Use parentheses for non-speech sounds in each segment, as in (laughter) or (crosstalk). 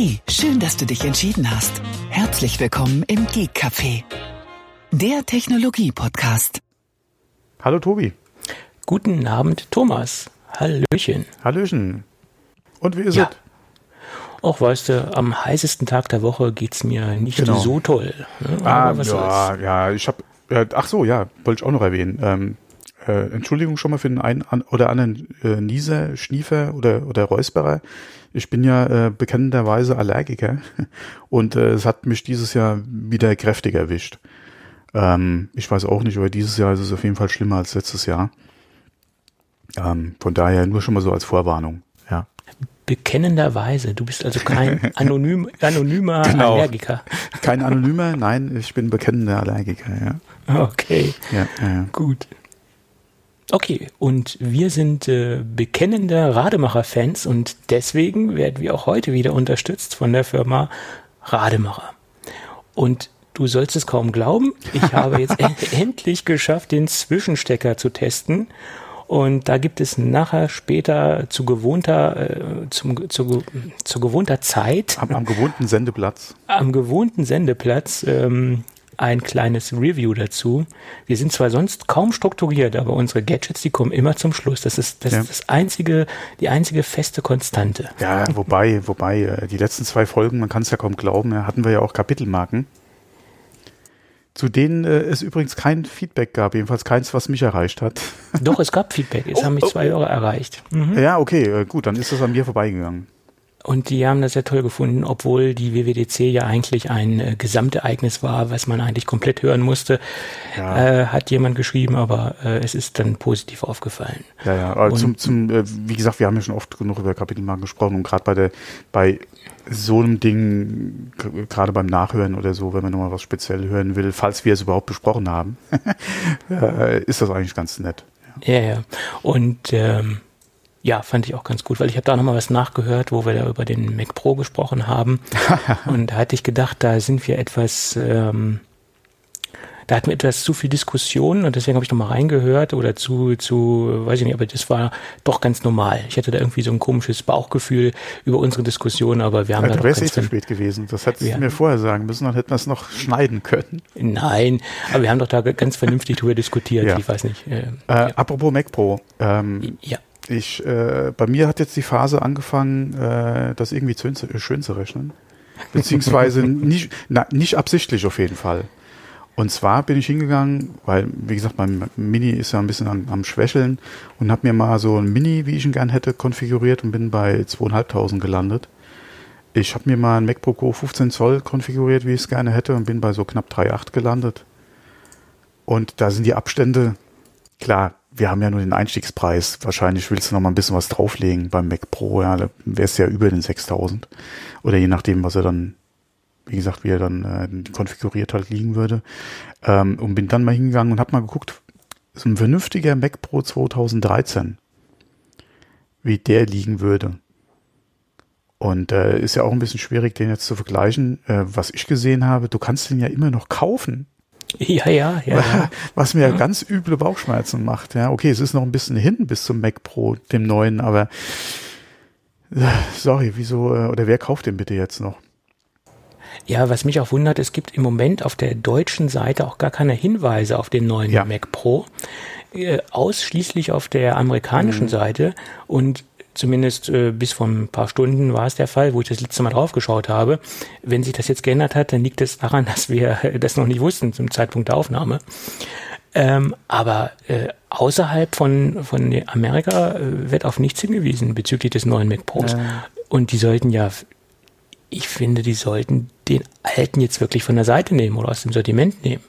Hey, schön, dass du dich entschieden hast. Herzlich willkommen im Geek Café, der Technologie-Podcast. Hallo Tobi. Guten Abend, Thomas. Hallöchen. Hallöchen. Und wie ist Ja. es? Auch weißt du, am heißesten Tag der Woche geht's mir nicht Genau. so toll. ne? Ah, ja, soll's. ja, ich habe, ja, ach so, ja, wollte ich auch noch erwähnen. Ähm, äh, Entschuldigung schon mal für den einen oder anderen äh, Nieser, Schniefer oder, oder Räusperer. Ich bin ja äh, bekennenderweise Allergiker (laughs) und äh, es hat mich dieses Jahr wieder kräftig erwischt. Ähm, ich weiß auch nicht, aber dieses Jahr ist es auf jeden Fall schlimmer als letztes Jahr. Ähm, von daher nur schon mal so als Vorwarnung. Ja. Bekennenderweise, du bist also kein (laughs) anonym, anonymer Genau. Allergiker. Kein Anonymer, nein, ich bin bekennender Allergiker, ja. Okay, Ja, ja, ja. gut. Okay, und wir sind äh, bekennende Rademacher-Fans und deswegen werden wir auch heute wieder unterstützt von der Firma Rademacher. Und du sollst es kaum glauben, ich (laughs) habe jetzt en endlich geschafft, den Zwischenstecker zu testen. Und da gibt es nachher später zu gewohnter, äh, zum, zu, zu gewohnter Zeit Am, am gewohnten Sendeplatz. am gewohnten Sendeplatz ähm, ein kleines Review dazu. Wir sind zwar sonst kaum strukturiert, aber unsere Gadgets, die kommen immer zum Schluss. Das ist das, Ja. ist das einzige, die einzige feste Konstante. Ja, wobei, wobei, äh, die letzten zwei Folgen, man kann es ja kaum glauben, hatten wir ja auch Kapitelmarken. Zu denen äh, es übrigens kein Feedback gab, jedenfalls keins, was mich erreicht hat. Doch, es gab Feedback. Es (laughs) Oh, haben mich oh, zwei. Hörer erreicht. Mhm. Ja, okay, äh, gut, dann ist das an mir vorbeigegangen. Und die haben das sehr toll gefunden, obwohl die WWDC ja eigentlich ein äh, Gesamtereignis war, was man eigentlich komplett hören musste. Ja. Äh, hat jemand geschrieben, aber äh, es ist dann positiv aufgefallen. Ja, ja, aber Und- zum, zum äh, wie gesagt, wir haben ja schon oft genug über Kapitelmarken gesprochen und gerade bei der, bei so einem Ding, gerade beim Nachhören oder so, wenn man nochmal was speziell hören will, falls wir es überhaupt besprochen haben, (laughs) äh, ist das eigentlich ganz nett. Ja, ja. Und ähm, ja, fand ich auch ganz gut, weil ich habe da nochmal was nachgehört, wo wir da über den Mac Pro gesprochen haben. (laughs) und da hatte ich gedacht, da sind wir etwas, ähm, da hatten wir etwas zu viel Diskussion und deswegen habe ich nochmal reingehört oder zu, zu, weiß ich nicht, aber das war doch ganz normal. Ich hatte da irgendwie so ein komisches Bauchgefühl über unsere Diskussion, aber wir haben Ja, da du wärst eh zu spät gewesen. Das hättest Ja. du mir vorher sagen müssen, dann hätten wir es noch schneiden können. Nein, aber wir haben doch da ganz vernünftig drüber diskutiert. Ja. Ich weiß nicht. Äh, Äh, Apropos Mac Pro. Ähm, ja. Ich, äh, bei mir hat jetzt die Phase angefangen, äh, das irgendwie zu, äh, schön zu rechnen. Beziehungsweise (laughs) nicht, na, nicht absichtlich auf jeden Fall. Und zwar bin ich hingegangen, weil, wie gesagt, mein Mini ist ja ein bisschen am, am Schwächeln und habe mir mal so ein Mini, wie ich ihn gern hätte, konfiguriert und bin bei 2.500 gelandet. Ich habe mir mal ein MacBook Pro 15 Zoll konfiguriert, wie ich es gerne hätte und bin bei so knapp 3.8 gelandet. Und da sind die Abstände, klar, wir haben ja nur den Einstiegspreis. Wahrscheinlich willst du noch mal ein bisschen was drauflegen beim Mac Pro, ja, da wär's ja über den 6000. Oder je nachdem, was er dann, wie gesagt, wie er dann äh, konfiguriert halt liegen würde. Ähm, und bin dann mal hingegangen und habe mal geguckt, so ein vernünftiger Mac Pro 2013, wie der liegen würde. Und äh, ist ja auch ein bisschen schwierig, den jetzt zu vergleichen. Äh, was ich gesehen habe, du kannst den ja immer noch kaufen. Ja, ja, ja. ja. (laughs) Was mir ganz üble Bauchschmerzen macht. Ja, okay, es ist noch ein bisschen hin bis zum Mac Pro, dem neuen, aber äh, sorry, wieso, äh, oder wer kauft den bitte jetzt noch? Ja, was mich auch wundert, es gibt im Moment auf der deutschen Seite auch gar keine Hinweise auf den neuen Ja. Mac Pro. Äh, ausschließlich auf der amerikanischen Mhm. Seite und zumindest äh, bis vor ein paar Stunden war es der Fall, wo ich das letzte Mal drauf geschaut habe. Wenn sich das jetzt geändert hat, dann liegt es daran, (laughs) dass wir das noch nicht wussten zum Zeitpunkt der Aufnahme. Ähm, aber äh, außerhalb von, von Amerika äh, wird auf nichts hingewiesen bezüglich des neuen Mac Pros. Und die sollten ja, ich finde, die sollten den alten jetzt wirklich von der Seite nehmen oder aus dem Sortiment nehmen.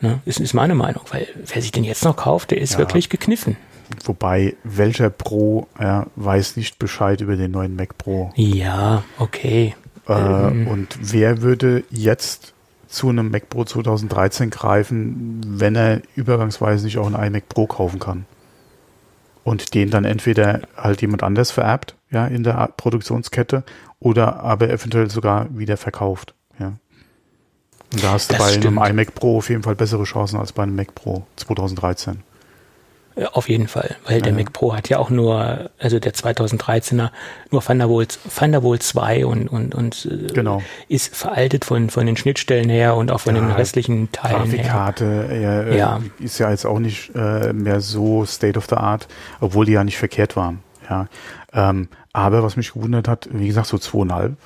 Ne? Ist, ist meine Meinung, weil wer sich den jetzt noch kauft, der ist Ja. wirklich gekniffen. Wobei, welcher Pro ja, weiß nicht Bescheid über den neuen Mac Pro? Ja, okay. Äh, Und wer würde jetzt zu einem Mac Pro 2013 greifen, wenn er übergangsweise nicht auch einen iMac Pro kaufen kann? Und den dann entweder halt jemand anders vererbt, ja, in der Produktionskette, oder aber eventuell sogar wieder verkauft, ja. Und da hast du Das bei stimmt. einem iMac Pro auf jeden Fall bessere Chancen als bei einem Mac Pro 2013. Äh, auf jeden Fall, weil der Mac Pro hat ja auch nur, also der 2013er, nur Thunderbolt, Thunderbolt 2 und, und, und äh, genau. ist veraltet von, von den Schnittstellen her und auch von ja, den restlichen Teilen Grafikkarte her. Äh, ja. ist ja jetzt auch nicht äh, mehr so State of the Art, obwohl die ja nicht verkehrt waren. Ja. Ähm, aber was mich gewundert hat, wie gesagt, so zweieinhalb,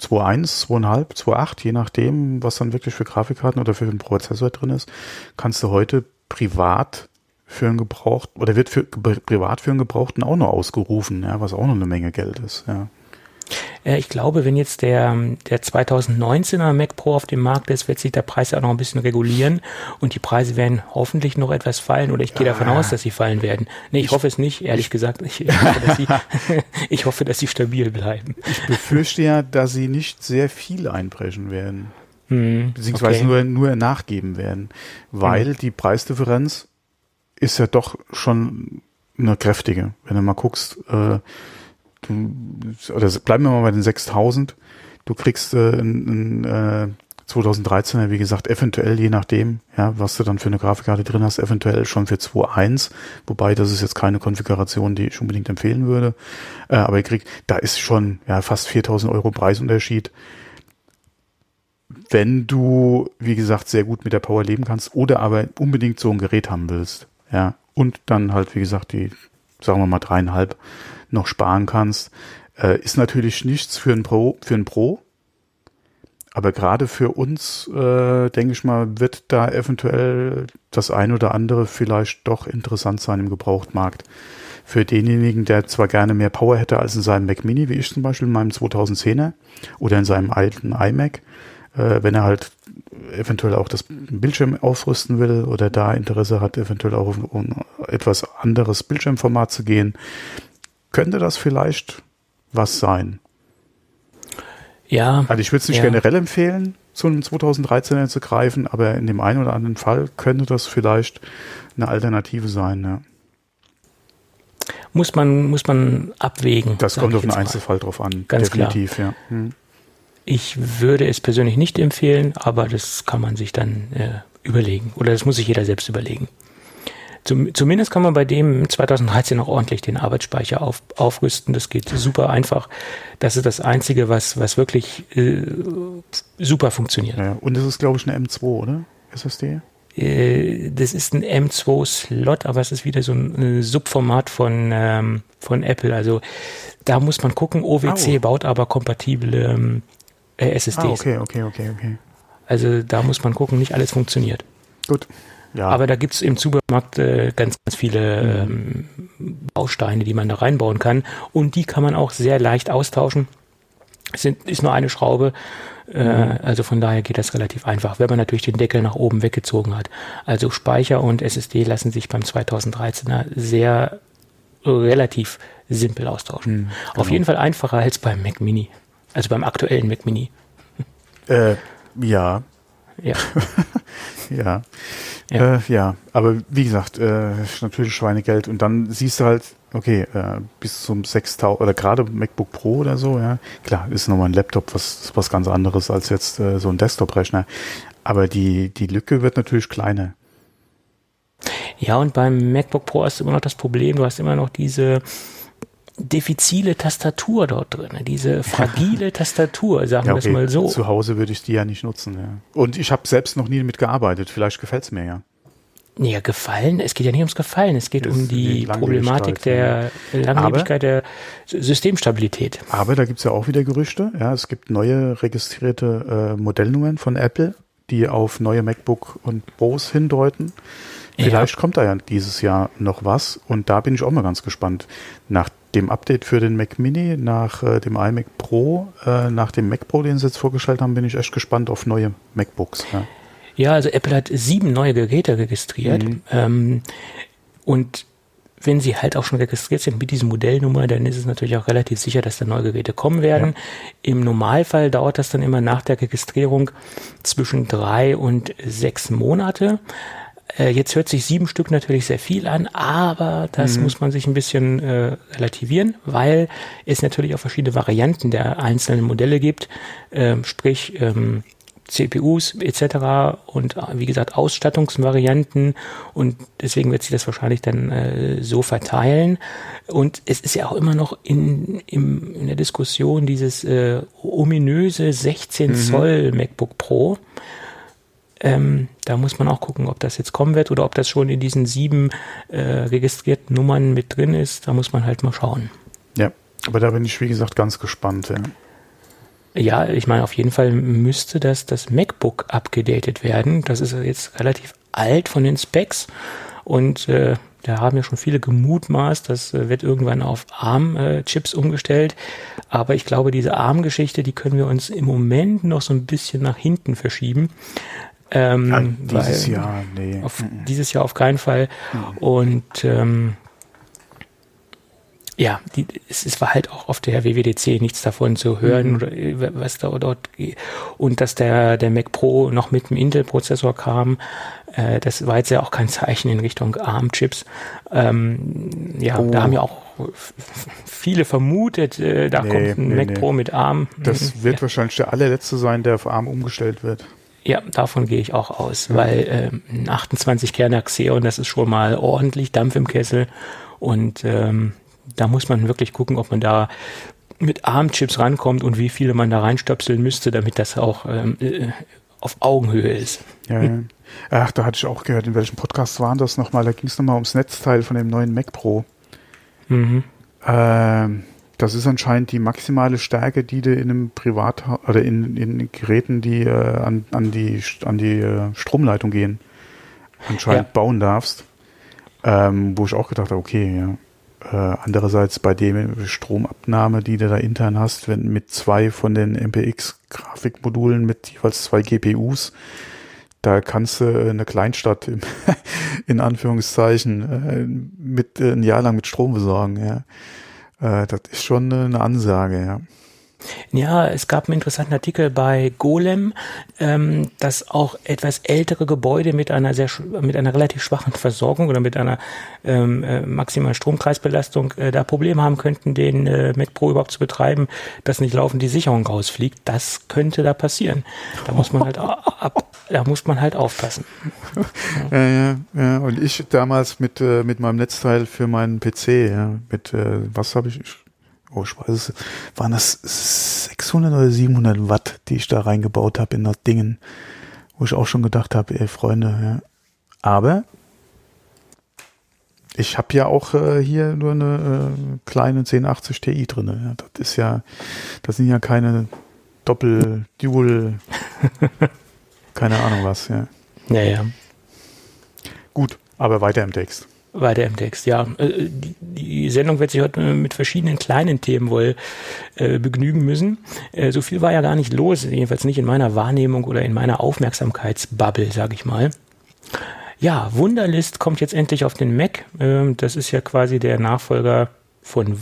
2.1, 2.5, 2.8, je nachdem, was dann wirklich für Grafikkarten oder für den Prozessor drin ist, kannst du heute privat für einen Gebrauchten oder wird für privat für einen Gebrauchten auch noch ausgerufen, ja, was auch noch eine Menge Geld ist, ja. Ich glaube, wenn jetzt der, der 2019er Mac Pro auf dem Markt ist, wird sich der Preis auch noch ein bisschen regulieren und die Preise werden hoffentlich noch etwas fallen oder ich gehe davon ah. aus, dass sie fallen werden. Nee, ich, ich hoffe es nicht, ehrlich ich, gesagt. Ich, ich, (laughs) hoffe, dass sie, (laughs) ich hoffe, dass sie stabil bleiben. Ich befürchte ja, dass sie nicht sehr viel einbrechen werden. Hm, beziehungsweise okay. nur, nur nachgeben werden, weil hm. die Preisdifferenz ist ja doch schon eine kräftige. Wenn du mal guckst, äh, du, oder bleiben wir mal bei den 6000, du kriegst äh, in, in äh, 2013er, wie gesagt, eventuell, je nachdem, ja, was du dann für eine Grafikkarte drin hast, eventuell schon für 2.1, wobei das ist jetzt keine Konfiguration, die ich unbedingt empfehlen würde. Äh, aber ihr kriegt, da ist schon ja fast 4000 Euro Preisunterschied. Wenn du, wie gesagt, sehr gut mit der Power leben kannst oder aber unbedingt so ein Gerät haben willst, ja, und dann halt, wie gesagt, die, sagen wir mal, dreieinhalb noch sparen kannst, äh, ist natürlich nichts für ein Pro, für ein Pro. Aber gerade für uns, äh, denke ich mal, wird da eventuell das ein oder andere vielleicht doch interessant sein im Gebrauchtmarkt. Für denjenigen, der zwar gerne mehr Power hätte als in seinem Mac Mini, wie ich zum Beispiel in meinem 2010er oder in seinem alten iMac, äh, wenn er halt eventuell auch das Bildschirm aufrüsten will oder da Interesse hat, eventuell auch um, um etwas anderes Bildschirmformat zu gehen, könnte das vielleicht was sein. Ja. Also ich würde es nicht ja. generell empfehlen, zu einem 2013er zu greifen, aber in dem einen oder anderen Fall könnte das vielleicht eine Alternative sein. Ja. Muss man, muss man abwägen. Das kommt auf den Einzelfall drauf an. Ganz definitiv, klar. ja. Hm. Ich würde es persönlich nicht empfehlen, aber das kann man sich dann äh, überlegen. Oder das muss sich jeder selbst überlegen. Zum, zumindest kann man bei dem 2013 auch ordentlich den Arbeitsspeicher auf, aufrüsten. Das geht super einfach. Das ist das Einzige, was, was wirklich äh, super funktioniert. Ja, und das ist, glaube ich, eine M2, oder? SSD? Äh, das ist ein M2-Slot, aber es ist wieder so ein Subformat von, ähm, von Apple. Also da muss man gucken. OWC oh. baut aber kompatible ähm, äh, SSDs. Ah, okay, okay, okay, okay. Also da muss man gucken, nicht alles funktioniert. Gut. Ja. Aber da gibt's im Supermarkt äh, ganz, ganz viele mhm. ähm, Bausteine, die man da reinbauen kann. Und die kann man auch sehr leicht austauschen. Es sind, ist nur eine Schraube. Äh, mhm. Also von daher geht das relativ einfach, wenn man natürlich den Deckel nach oben weggezogen hat. Also Speicher und SSD lassen sich beim 2013er sehr relativ simpel austauschen. Mhm, genau. Auf jeden Fall einfacher als beim Mac Mini. Also beim aktuellen Mac Mini. Äh, ja. Ja. (laughs) ja. Ja. Äh, ja, aber wie gesagt, äh, natürlich Schweinegeld und dann siehst du halt, okay, äh, bis zum 6000 oder gerade MacBook Pro oder so, ja, klar, ist nochmal ein Laptop was, was ganz anderes als jetzt äh, so ein Desktop-Rechner. Aber die, die Lücke wird natürlich kleiner. Ja, und beim MacBook Pro hast du immer noch das Problem, du hast immer noch diese, diffizile Tastatur dort drin, diese fragile Tastatur, sagen wir ja, okay. das mal so. Zu Hause würde ich die ja nicht nutzen. Ja. Und ich habe selbst noch nie damit gearbeitet. Vielleicht gefällt es mir ja. Ja, gefallen. Es geht ja nicht ums Gefallen. Es geht um die, die Problematik der Langlebigkeit aber, der Systemstabilität. Aber da gibt's ja auch wieder Gerüchte. Ja, es gibt neue registrierte äh, Modellnummern von Apple, die auf neue MacBook und Pros hindeuten. Vielleicht ja. kommt da ja dieses Jahr noch was und da bin ich auch mal ganz gespannt. Nach dem Update für den Mac Mini, nach äh, dem iMac Pro, äh, nach dem Mac Pro, den sie jetzt vorgestellt haben, bin ich echt gespannt auf neue MacBooks. Ja, ja also Apple hat sieben neue Geräte registriert mhm. ähm, und wenn sie halt auch schon registriert sind mit diesem Modellnummer, dann ist es natürlich auch relativ sicher, dass da neue Geräte kommen werden. Ja. Im Normalfall dauert das dann immer nach der Registrierung zwischen drei und sechs Monate. Äh, jetzt hört sich sieben Stück natürlich sehr viel an, aber das mhm. muss man sich ein bisschen äh, relativieren, weil es natürlich auch verschiedene Varianten der einzelnen Modelle gibt. Ähm, sprich, ähm, CPUs etc. und wie gesagt Ausstattungsvarianten und deswegen wird sich das wahrscheinlich dann äh, so verteilen. Und es ist ja auch immer noch in, im, in der Diskussion dieses äh, ominöse 16 mhm. Zoll MacBook Pro. Ähm, da muss man auch gucken, ob das jetzt kommen wird oder ob das schon in diesen sieben äh, registrierten Nummern mit drin ist. Da muss man halt mal schauen. Ja, aber da bin ich, wie gesagt, ganz gespannt. Ja. Ja, ich meine, auf jeden Fall müsste das, das MacBook abgedatet werden. Das ist jetzt relativ alt von den Specs und äh, da haben ja schon viele gemutmaßt, das äh, wird irgendwann auf ARM-Chips äh, umgestellt. Aber ich glaube, diese ARM-Geschichte, die können wir uns im Moment noch so ein bisschen nach hinten verschieben. Ähm, ja, dieses Jahr, nee. Auf, dieses Jahr auf keinen Fall. Mhm. Und ähm, ja, die, es, es war halt auch auf der WWDC nichts davon zu hören mhm. oder äh, was da dort und dass der der Mac Pro noch mit dem Intel Prozessor kam, äh, das war jetzt ja auch kein (laughs) Zeichen in Richtung ARM Chips. Ähm, ja, oh. da haben ja auch viele vermutet, äh, da nee, kommt ein nee, Mac nee. Pro mit ARM. Das hm, wird ja. wahrscheinlich der allerletzte sein, der auf ARM umgestellt wird. Ja, davon gehe ich auch aus, weil ähm, ein 28 Kerner Xeon, das ist schon mal ordentlich Dampf im Kessel und ähm, da muss man wirklich gucken, ob man da mit ARM-Chips rankommt und wie viele man da reinstöpseln müsste, damit das auch ähm, äh, auf Augenhöhe ist. Ja, ja. Ach, da hatte ich auch gehört, in welchem Podcast waren das nochmal? Da ging es nochmal ums Netzteil von dem neuen Mac Pro. Mhm. Ähm, das ist anscheinend die maximale Stärke, die du in einem Privat oder in, in Geräten, die äh, an, an die an die äh, Stromleitung gehen, anscheinend ja. bauen darfst. Ähm, wo ich auch gedacht habe, okay, ja, äh, andererseits bei dem Stromabnahme, die du da intern hast, wenn mit zwei von den MPX-Grafikmodulen mit jeweils zwei GPUs, da kannst du eine Kleinstadt im, (laughs) in Anführungszeichen äh, mit äh, ein Jahr lang mit Strom besorgen. Ja. Äh, das ist schon eine Ansage. Ja. Ja, es gab einen interessanten Artikel bei Golem, ähm, dass auch etwas ältere Gebäude mit einer sehr mit einer relativ schwachen Versorgung oder mit einer ähm, äh, maximalen Stromkreisbelastung äh, da Probleme haben könnten, den äh, Mac Pro überhaupt zu betreiben, dass nicht laufend die Sicherung rausfliegt. Das könnte da passieren. Da muss man halt ab, da muss man halt aufpassen. (laughs) Ja. ja, ja. Und ich damals mit äh, mit meinem Netzteil für meinen PC, ja, mit äh, was habe ich oh, ich weiß es, waren das 600 oder 700 Watt, die ich da reingebaut habe in das Dingen, wo ich auch schon gedacht habe, ey Freunde, ja. Aber ich habe ja auch äh, hier nur eine äh, kleine 1080 Ti drin. Ja. Das ist ja, das sind ja keine Doppel, Dual, (laughs) keine Ahnung was, ja. Ja, ja. Gut, aber weiter im Text. Weiter im Text, ja. Äh, die Sendung wird sich heute mit verschiedenen kleinen Themen wohl äh, begnügen müssen. Äh, so viel war ja gar nicht los, jedenfalls nicht in meiner Wahrnehmung oder in meiner Aufmerksamkeitsbubble, sage ich mal. Ja, Wunderlist kommt jetzt endlich auf den Mac. Ähm, das ist ja quasi der Nachfolger von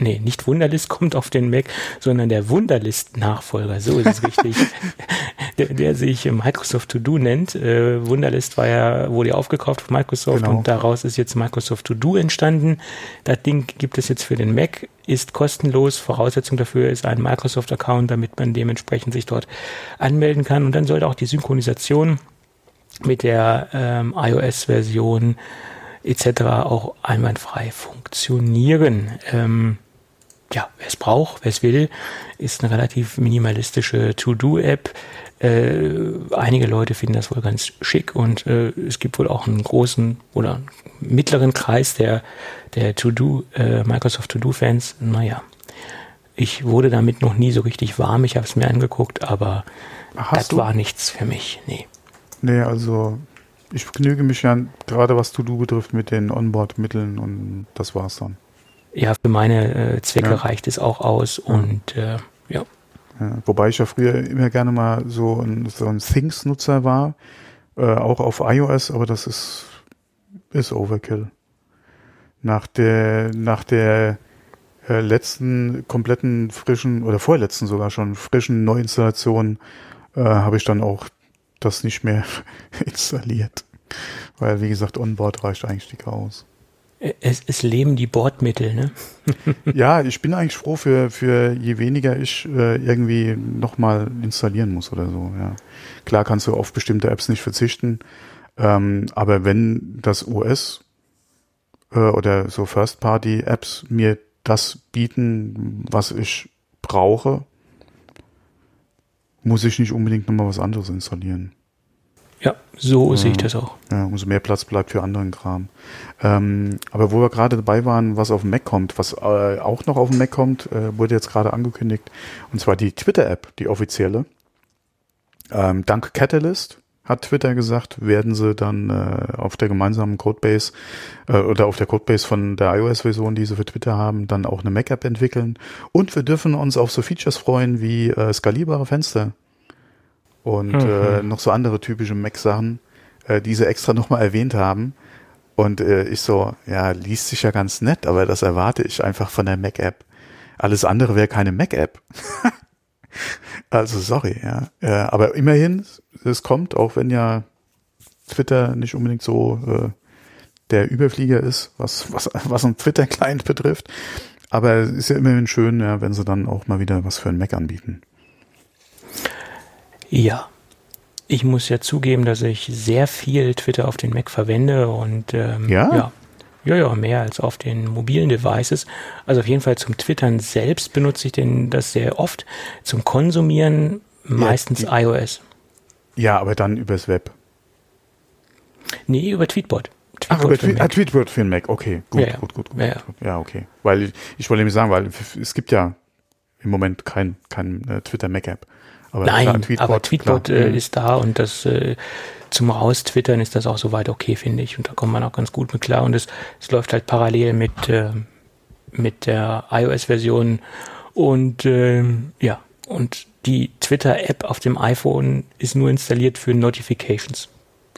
nee, nicht Wunderlist kommt auf den Mac, sondern der Wunderlist-Nachfolger, so ist es richtig, (laughs) der, der, sich Microsoft To Do nennt. Äh, Wunderlist war ja, wurde ja aufgekauft von Microsoft genau. und daraus ist jetzt Microsoft To Do entstanden. Das Ding gibt es jetzt für den Mac, ist kostenlos. Voraussetzung dafür ist ein Microsoft-Account, damit man dementsprechend sich dort anmelden kann. Und dann sollte auch die Synchronisation mit der ähm, iOS-Version etc. auch einwandfrei funktionieren. Ähm, ja, wer es braucht, wer es will, ist eine relativ minimalistische To-Do-App. Äh, einige Leute finden das wohl ganz schick und äh, es gibt wohl auch einen großen oder mittleren Kreis der, der To-Do, äh, Microsoft To-Do-Fans. Naja, ich wurde damit noch nie so richtig warm. Ich habe es mir angeguckt, aber Hast das du? war nichts für mich. Nee. Nee, also ich genüge mich ja gerade was To-Do betrifft mit den Onboard-Mitteln und das war's dann. Ja, für meine äh, Zwecke ja. reicht es auch aus und äh, ja. ja. Wobei ich ja früher immer gerne mal so ein, so ein Things-Nutzer war, äh, auch auf iOS, aber das ist, ist Overkill. Nach der, nach der äh, letzten kompletten frischen oder vorletzten sogar schon frischen Neuinstallation äh, habe ich dann auch das nicht mehr (laughs) installiert. Weil, wie gesagt, Onboard reicht eigentlich dick aus. Es, es leben die Bordmittel, ne? (laughs) ja, ich bin eigentlich froh für, für je weniger ich äh, irgendwie nochmal installieren muss oder so, ja. Klar kannst du auf bestimmte Apps nicht verzichten, ähm, aber wenn das OS äh, oder so First-Party-Apps mir das bieten, was ich brauche, muss ich nicht unbedingt nochmal was anderes installieren. Ja, so ja. sehe ich das auch. Ja, umso mehr Platz bleibt für anderen Kram. Ähm, aber wo wir gerade dabei waren, was auf dem Mac kommt, was äh, auch noch auf dem Mac kommt, äh, wurde jetzt gerade angekündigt, und zwar die Twitter-App, die offizielle. Ähm, dank Catalyst hat Twitter gesagt, werden sie dann äh, auf der gemeinsamen Codebase äh, oder auf der Codebase von der iOS-Version, die sie für Twitter haben, dann auch eine Mac-App entwickeln. Und wir dürfen uns auf so Features freuen wie äh, skalierbare Fenster und mhm. äh, noch so andere typische Mac-Sachen, äh, die sie extra nochmal erwähnt haben. Und äh, ich so, ja, liest sich ja ganz nett, aber das erwarte ich einfach von der Mac-App. Alles andere wäre keine Mac-App. (laughs) also sorry, ja. Äh, aber immerhin, es kommt, auch wenn ja Twitter nicht unbedingt so äh, der Überflieger ist, was, was, was ein Twitter-Client betrifft. Aber es ist ja immerhin schön, ja, wenn sie dann auch mal wieder was für ein Mac anbieten. Ja. Ich muss ja zugeben, dass ich sehr viel Twitter auf den Mac verwende und ähm, ja? ja. Ja, ja, mehr als auf den mobilen Devices. Also auf jeden Fall zum Twittern selbst benutze ich den das sehr oft. Zum Konsumieren meistens ja, die, iOS. Ja, aber dann übers Web. Nee, über Tweetbot. Tweetbot Ach, über Tweet, ah, Tweetbot für den Mac. Okay, gut, ja, gut, gut, gut, ja, gut. Ja, okay. Weil ich, ich wollte nämlich sagen, weil es gibt ja im Moment kein, kein äh, Twitter Mac App. Aber Nein, Tweetbot, aber Tweetbot äh, ist da und das äh, zum Raustwittern ist das auch soweit okay, finde ich. Und da kommt man auch ganz gut mit klar. Und es, es läuft halt parallel mit, äh, mit der iOS-Version. Und äh, ja, und die Twitter-App auf dem iPhone ist nur installiert für Notifications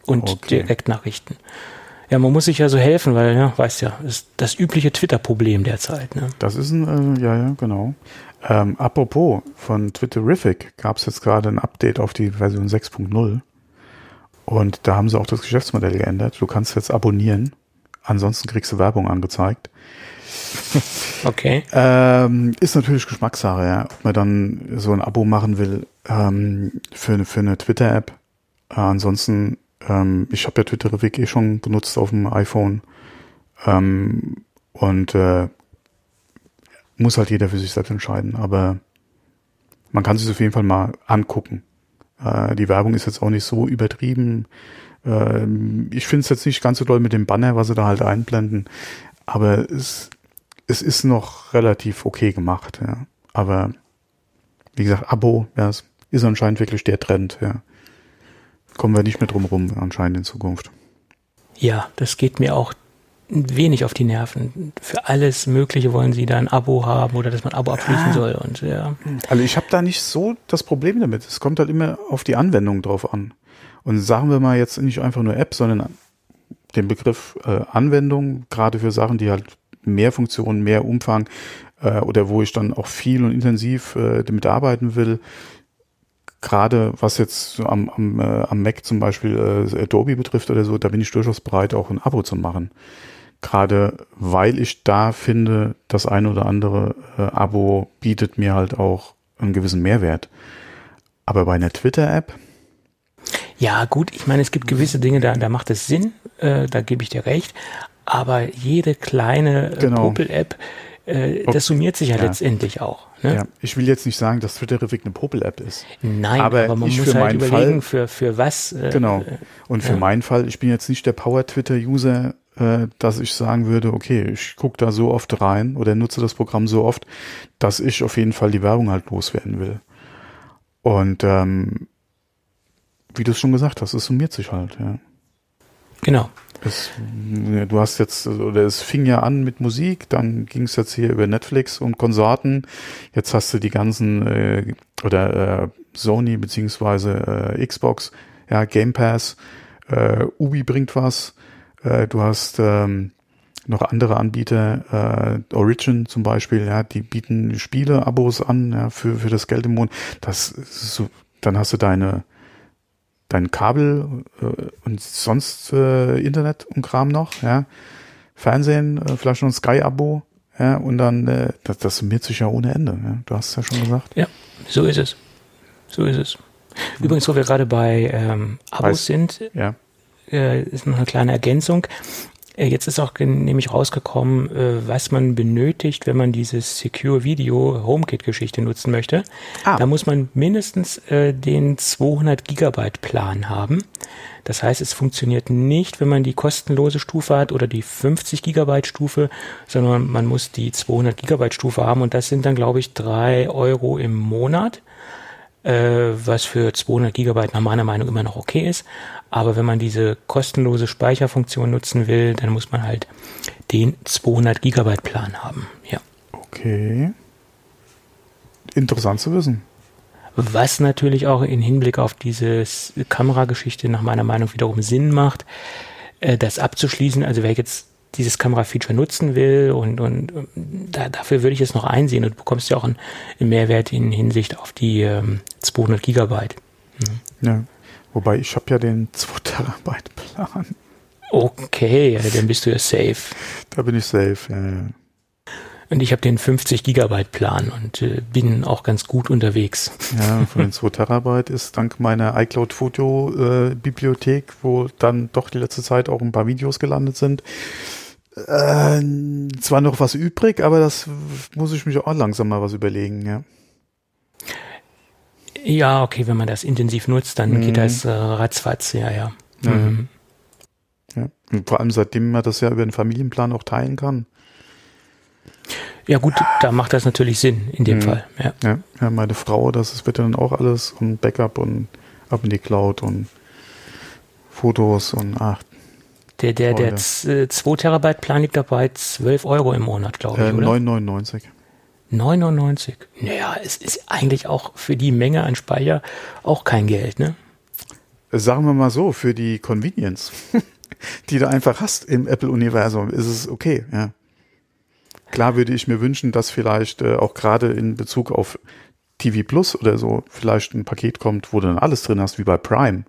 und okay. Direktnachrichten. Ja, man muss sich ja so helfen, weil, ja, weißt ja, ist das übliche Twitter-Problem derzeit. Ne? Das ist ein, äh, ja, ja, genau. Ähm, apropos, von Twitterific gab es jetzt gerade ein Update auf die Version 6.0 und da haben sie auch das Geschäftsmodell geändert. Du kannst jetzt abonnieren, ansonsten kriegst du Werbung angezeigt. (laughs) Okay. Ähm, ist natürlich Geschmackssache, ja. Ob man dann so ein Abo machen will ähm, für, für eine Twitter-App. Äh, ansonsten, ähm, ich habe ja Twitterific eh schon benutzt auf dem iPhone. Ähm, und äh, muss halt jeder für sich selbst entscheiden, aber man kann sich auf jeden Fall mal angucken. Äh, die Werbung ist jetzt auch nicht so übertrieben. Äh, ich finde es jetzt nicht ganz so toll mit dem Banner, was sie da halt einblenden, aber es, es ist noch relativ okay gemacht, ja. Aber wie gesagt, Abo, ja, ist anscheinend wirklich der Trend, ja. Kommen wir nicht mehr drum rum, anscheinend in Zukunft. Ja, das geht mir auch wenig auf die Nerven. Für alles Mögliche wollen sie da ein Abo haben oder dass man ein Abo abschließen ah. soll. Und, ja. Also ich habe da nicht so das Problem damit. Es kommt halt immer auf die Anwendung drauf an. Und sagen wir mal jetzt nicht einfach nur App, sondern den Begriff äh, Anwendung, gerade für Sachen, die halt mehr Funktionen, mehr Umfang äh, oder wo ich dann auch viel und intensiv äh, damit arbeiten will. Gerade was jetzt so am, am, äh, am Mac zum Beispiel äh, Adobe betrifft oder so, da bin ich durchaus bereit, auch ein Abo zu machen. Gerade weil ich da finde, das ein oder andere äh, Abo bietet mir halt auch einen gewissen Mehrwert. Aber bei einer Twitter-App? Ja, gut, ich meine, es gibt gewisse Dinge, da, da macht es Sinn, äh, da gebe ich dir recht. Aber jede kleine äh, genau. Popel-App, äh, das summiert sich ja, ja. letztendlich auch. Ne? Ja, ich will jetzt nicht sagen, dass Twitterific eine Popel-App ist. Nein, aber, aber man muss halt überlegen, Fall, für, für was. Äh, genau. Und für ja. meinen Fall, ich bin jetzt nicht der Power-Twitter-User, äh, dass ich sagen würde, okay, ich gucke da so oft rein oder nutze das Programm so oft, dass ich auf jeden Fall die Werbung halt loswerden will. Und ähm, wie du es schon gesagt hast, es summiert sich halt, ja. Genau. Es, du hast jetzt, oder es fing ja an mit Musik, dann ging es jetzt hier über Netflix und Konsorten. Jetzt hast du die ganzen, äh, oder äh, Sony beziehungsweise äh, Xbox, ja, Game Pass, äh, Ubi bringt was, äh, du hast ähm, noch andere Anbieter, äh, Origin zum Beispiel, ja, die bieten Spiele-Abos an, ja, für, für das Geld im Monat. Das so, dann hast du deine dein Kabel äh, und sonst äh, Internet und Kram noch, ja, Fernsehen, äh, vielleicht noch ein Sky-Abo, ja, und dann, äh, das, das summiert sich ja ohne Ende. Ja. Du hast es ja schon gesagt. Ja, so ist es. So ist es. Übrigens, wo wir gerade bei ähm, Abos Weiß- sind, Ja. Äh, ist noch eine kleine Ergänzung. Äh, Jetzt ist auch nämlich rausgekommen, äh, was man benötigt, wenn man dieses Secure Video HomeKit Geschichte nutzen möchte. Ah. Da muss man mindestens äh, den 200 Gigabyte Plan haben. Das heißt, es funktioniert nicht, wenn man die kostenlose Stufe hat oder die 50 Gigabyte Stufe, sondern man muss die 200 Gigabyte Stufe haben und das sind dann, glaube ich, drei Euro im Monat äh, was für 200 Gigabyte nach meiner Meinung immer noch okay ist. Aber wenn man diese kostenlose Speicherfunktion nutzen will, dann muss man halt den 200 Gigabyte Plan haben. Ja. Okay. Interessant zu wissen. Was natürlich auch in Hinblick auf diese Kamerageschichte nach meiner Meinung wiederum Sinn macht, äh, das abzuschließen. Also wer jetzt dieses Kamerafeature nutzen will und, und ähm, da, dafür würde ich es noch einsehen und du bekommst ja auch einen, einen Mehrwert in Hinsicht auf die ähm, 200 Gigabyte. Ja. Wobei ich habe ja den 2 Terabyte Plan. Okay, dann bist du ja safe. Da bin ich safe. Ja, ja. Und ich habe den 50 Gigabyte Plan und äh, bin auch ganz gut unterwegs. Ja, von den 2 Terabyte ist dank meiner iCloud Foto äh, Bibliothek, wo dann doch die letzte Zeit auch ein paar Videos gelandet sind, äh, zwar noch was übrig, aber das muss ich mich auch langsam mal was überlegen, ja. Ja, okay, wenn man das intensiv nutzt, dann Mhm. geht das äh, ratzfatz, ja, ja. Mhm. ja. Vor allem seitdem man das ja über den Familienplan auch teilen kann. Ja gut, da macht das natürlich Sinn in dem Mhm. Fall. Ja. Ja, ja, meine Frau, das ist bitte dann auch alles und Backup und ab in die Cloud und Fotos und ach, Der, der, der Freude. z- äh, 2 Terabyte Plan liegt dabei 12 Euro im Monat, glaube ich, äh, oder? 9,99. 99. Naja, es ist eigentlich auch für die Menge an Speicher auch kein Geld, ne? Sagen wir mal so, für die Convenience, (laughs) die du einfach hast im Apple-Universum, ist es okay, ja. Klar würde ich mir wünschen, dass vielleicht äh, auch gerade in Bezug auf TV Plus oder so vielleicht ein Paket kommt, wo du dann alles drin hast, wie bei Prime.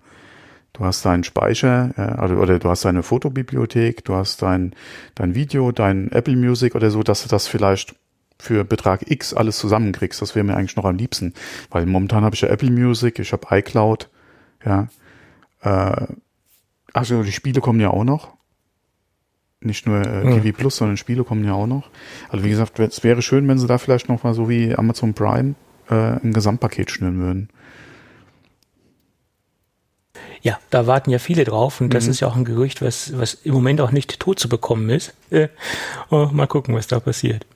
Du hast deinen Speicher, äh, also, oder du hast deine Fotobibliothek, du hast dein, dein Video, dein Apple Music oder so, dass du das vielleicht für Betrag X alles zusammenkriegst. Das wäre mir eigentlich noch am liebsten. Weil momentan habe ich ja Apple Music, ich habe iCloud, ja. Äh, also die Spiele kommen ja auch noch. Nicht nur äh, Ja. TV Plus, sondern Spiele kommen ja auch noch. Also wie gesagt, es wäre schön, wenn sie da vielleicht noch mal so wie Amazon Prime äh, ein Gesamtpaket schnüren würden. Ja, da warten ja viele drauf und das Mhm. ist ja auch ein Gerücht, was, was im Moment auch nicht tot zu bekommen ist. Äh, oh, mal gucken, was da passiert.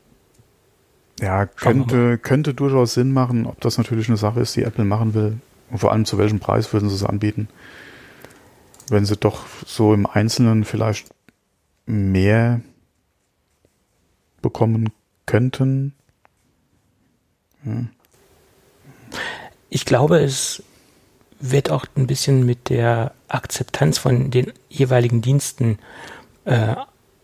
Ja, könnte, könnte durchaus Sinn machen, ob das natürlich eine Sache ist, die Apple machen will. Und vor allem zu welchem Preis würden sie es anbieten? Wenn sie doch so im Einzelnen vielleicht mehr bekommen könnten. Ich glaube, es wird auch ein bisschen mit der Akzeptanz von den jeweiligen Diensten äh,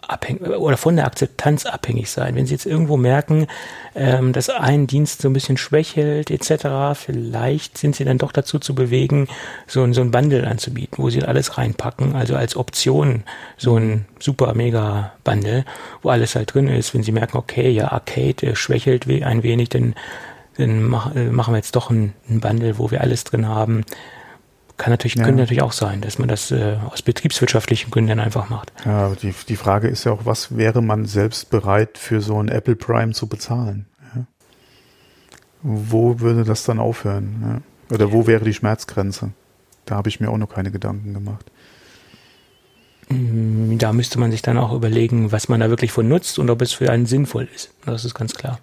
abhängig oder von der Akzeptanz abhängig sein. Wenn Sie jetzt irgendwo merken, ähm, dass ein Dienst so ein bisschen schwächelt etc., vielleicht sind Sie dann doch dazu zu bewegen, so ein, so ein Bundle anzubieten, wo Sie alles reinpacken, also als Option so ein super mega Bundle, wo alles halt drin ist. Wenn Sie merken, okay, ja, Arcade äh, schwächelt ein wenig, dann dann mach, äh, machen wir jetzt doch ein, ein Bundle, wo wir alles drin haben. Kann natürlich, Ja. könnte natürlich auch sein, dass man das äh, aus betriebswirtschaftlichen Gründen einfach macht. Ja, aber die, die Frage ist ja auch, was wäre man selbst bereit für so ein Apple Prime zu bezahlen? Ja? Wo würde das dann aufhören? Ja? Oder wo wäre die Schmerzgrenze? Da habe ich mir auch noch keine Gedanken gemacht. Mm, Da müsste man sich dann auch überlegen, was man da wirklich von nutzt und ob es für einen sinnvoll ist. Das ist ganz klar.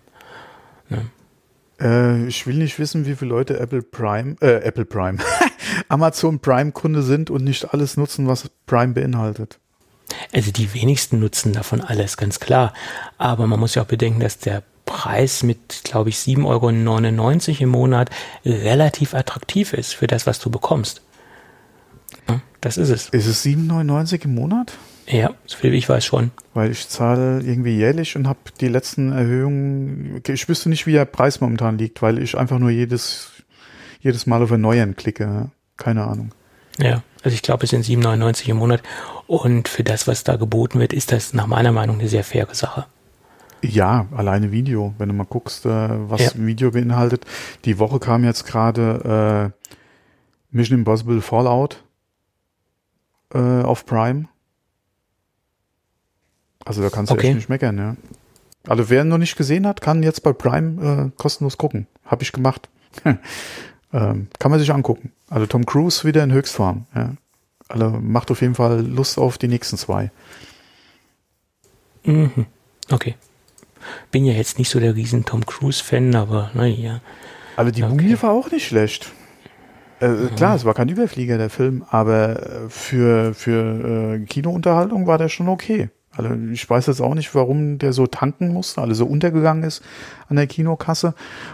Äh, ich will nicht wissen, wie viele Leute Apple Prime, äh, Apple Prime, (laughs) Amazon Prime Kunde sind und nicht alles nutzen, was Prime beinhaltet. Also die wenigsten nutzen davon alles, ganz klar. Aber man muss ja auch bedenken, dass der Preis mit, glaube ich, 7,99 Euro im Monat relativ attraktiv ist für das, was du bekommst. Das ist es. Ist es 7,99 im Monat? Ja, so viel wie ich weiß schon. Weil ich zahle irgendwie jährlich und habe die letzten Erhöhungen, ich wüsste nicht, wie der Preis momentan liegt, weil ich einfach nur jedes, jedes Mal auf Erneuern klicke. Keine Ahnung. Ja. Also ich glaube, es sind 7,99 im Monat. Und für das, was da geboten wird, ist das nach meiner Meinung eine sehr faire Sache. Ja, alleine Video. Wenn du mal guckst, äh, was ja. Video beinhaltet. Die Woche kam jetzt gerade äh, Mission Impossible Fallout äh, auf Prime. Also da kannst du okay. echt nicht meckern, ja. Also wer noch nicht gesehen hat, kann jetzt bei Prime äh, kostenlos gucken. Habe ich gemacht. (laughs) ähm, kann man sich angucken. Also Tom Cruise wieder in Höchstform. Ja. Also macht auf jeden Fall Lust auf die nächsten zwei. Mhm. Okay. Bin ja jetzt nicht so der riesen Tom Cruise-Fan, aber naja. Aber die okay. Mumie war auch nicht schlecht. Äh, mhm. Klar, es war kein Überflieger, der Film, aber äh, für, für äh, Kinounterhaltung war der schon okay. Also ich weiß jetzt auch nicht, warum der so tanken musste, also so untergegangen ist an der Kinokasse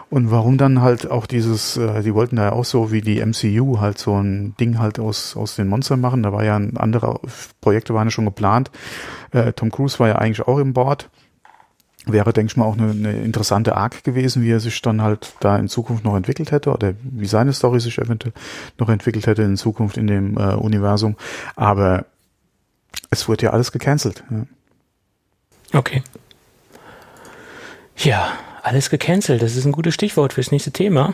und warum dann halt auch dieses, äh, die wollten da ja auch so wie die MCU halt so ein Ding halt aus, aus den Monstern machen. Da war ja ein anderer, Projekte waren ja schon geplant. Äh, Tom Cruise war ja eigentlich auch im Board. Wäre, denke ich mal, auch eine, eine interessante Arc gewesen, wie er sich dann halt da in Zukunft noch entwickelt hätte oder wie seine Story sich eventuell noch entwickelt hätte in Zukunft in dem äh, Universum. Aber es wurde ja alles gecancelt. Ja. Okay. Ja, alles gecancelt. Das ist ein gutes Stichwort fürs nächste Thema.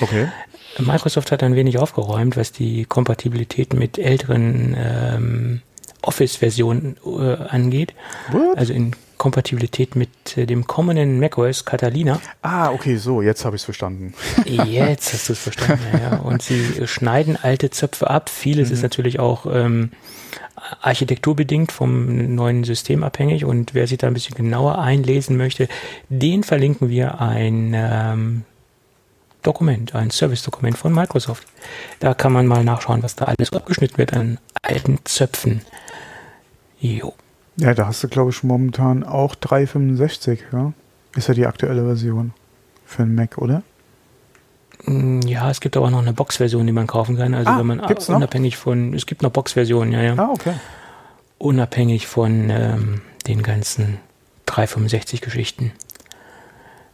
Okay. (laughs) Microsoft hat ein wenig aufgeräumt, was die Kompatibilität mit älteren ähm, Office-Versionen äh, angeht. What? Also in Kompatibilität mit äh, dem kommenden macOS Catalina. Ah, okay, so, jetzt habe ich es verstanden. jetzt (laughs) hast du es verstanden, ja, ja. Und sie schneiden alte Zöpfe ab. Vieles mhm. ist natürlich auch ähm, architekturbedingt vom neuen System abhängig und wer sich da ein bisschen genauer einlesen möchte, den verlinken wir ein ähm, Dokument, ein Service-Dokument von Microsoft. Da kann man mal nachschauen, was da alles abgeschnitten wird an alten Zöpfen. Jo. Ja, da hast du, glaube ich, momentan auch 365, ja? Ist ja die aktuelle Version für den Mac, oder? Mm, ja, es gibt aber noch eine Box-Version, die man kaufen kann. Also ah, wenn man unabhängig noch? von, es gibt noch Box-Versionen, ja, ja. Ah, okay. Unabhängig von ähm, den ganzen 365-Geschichten.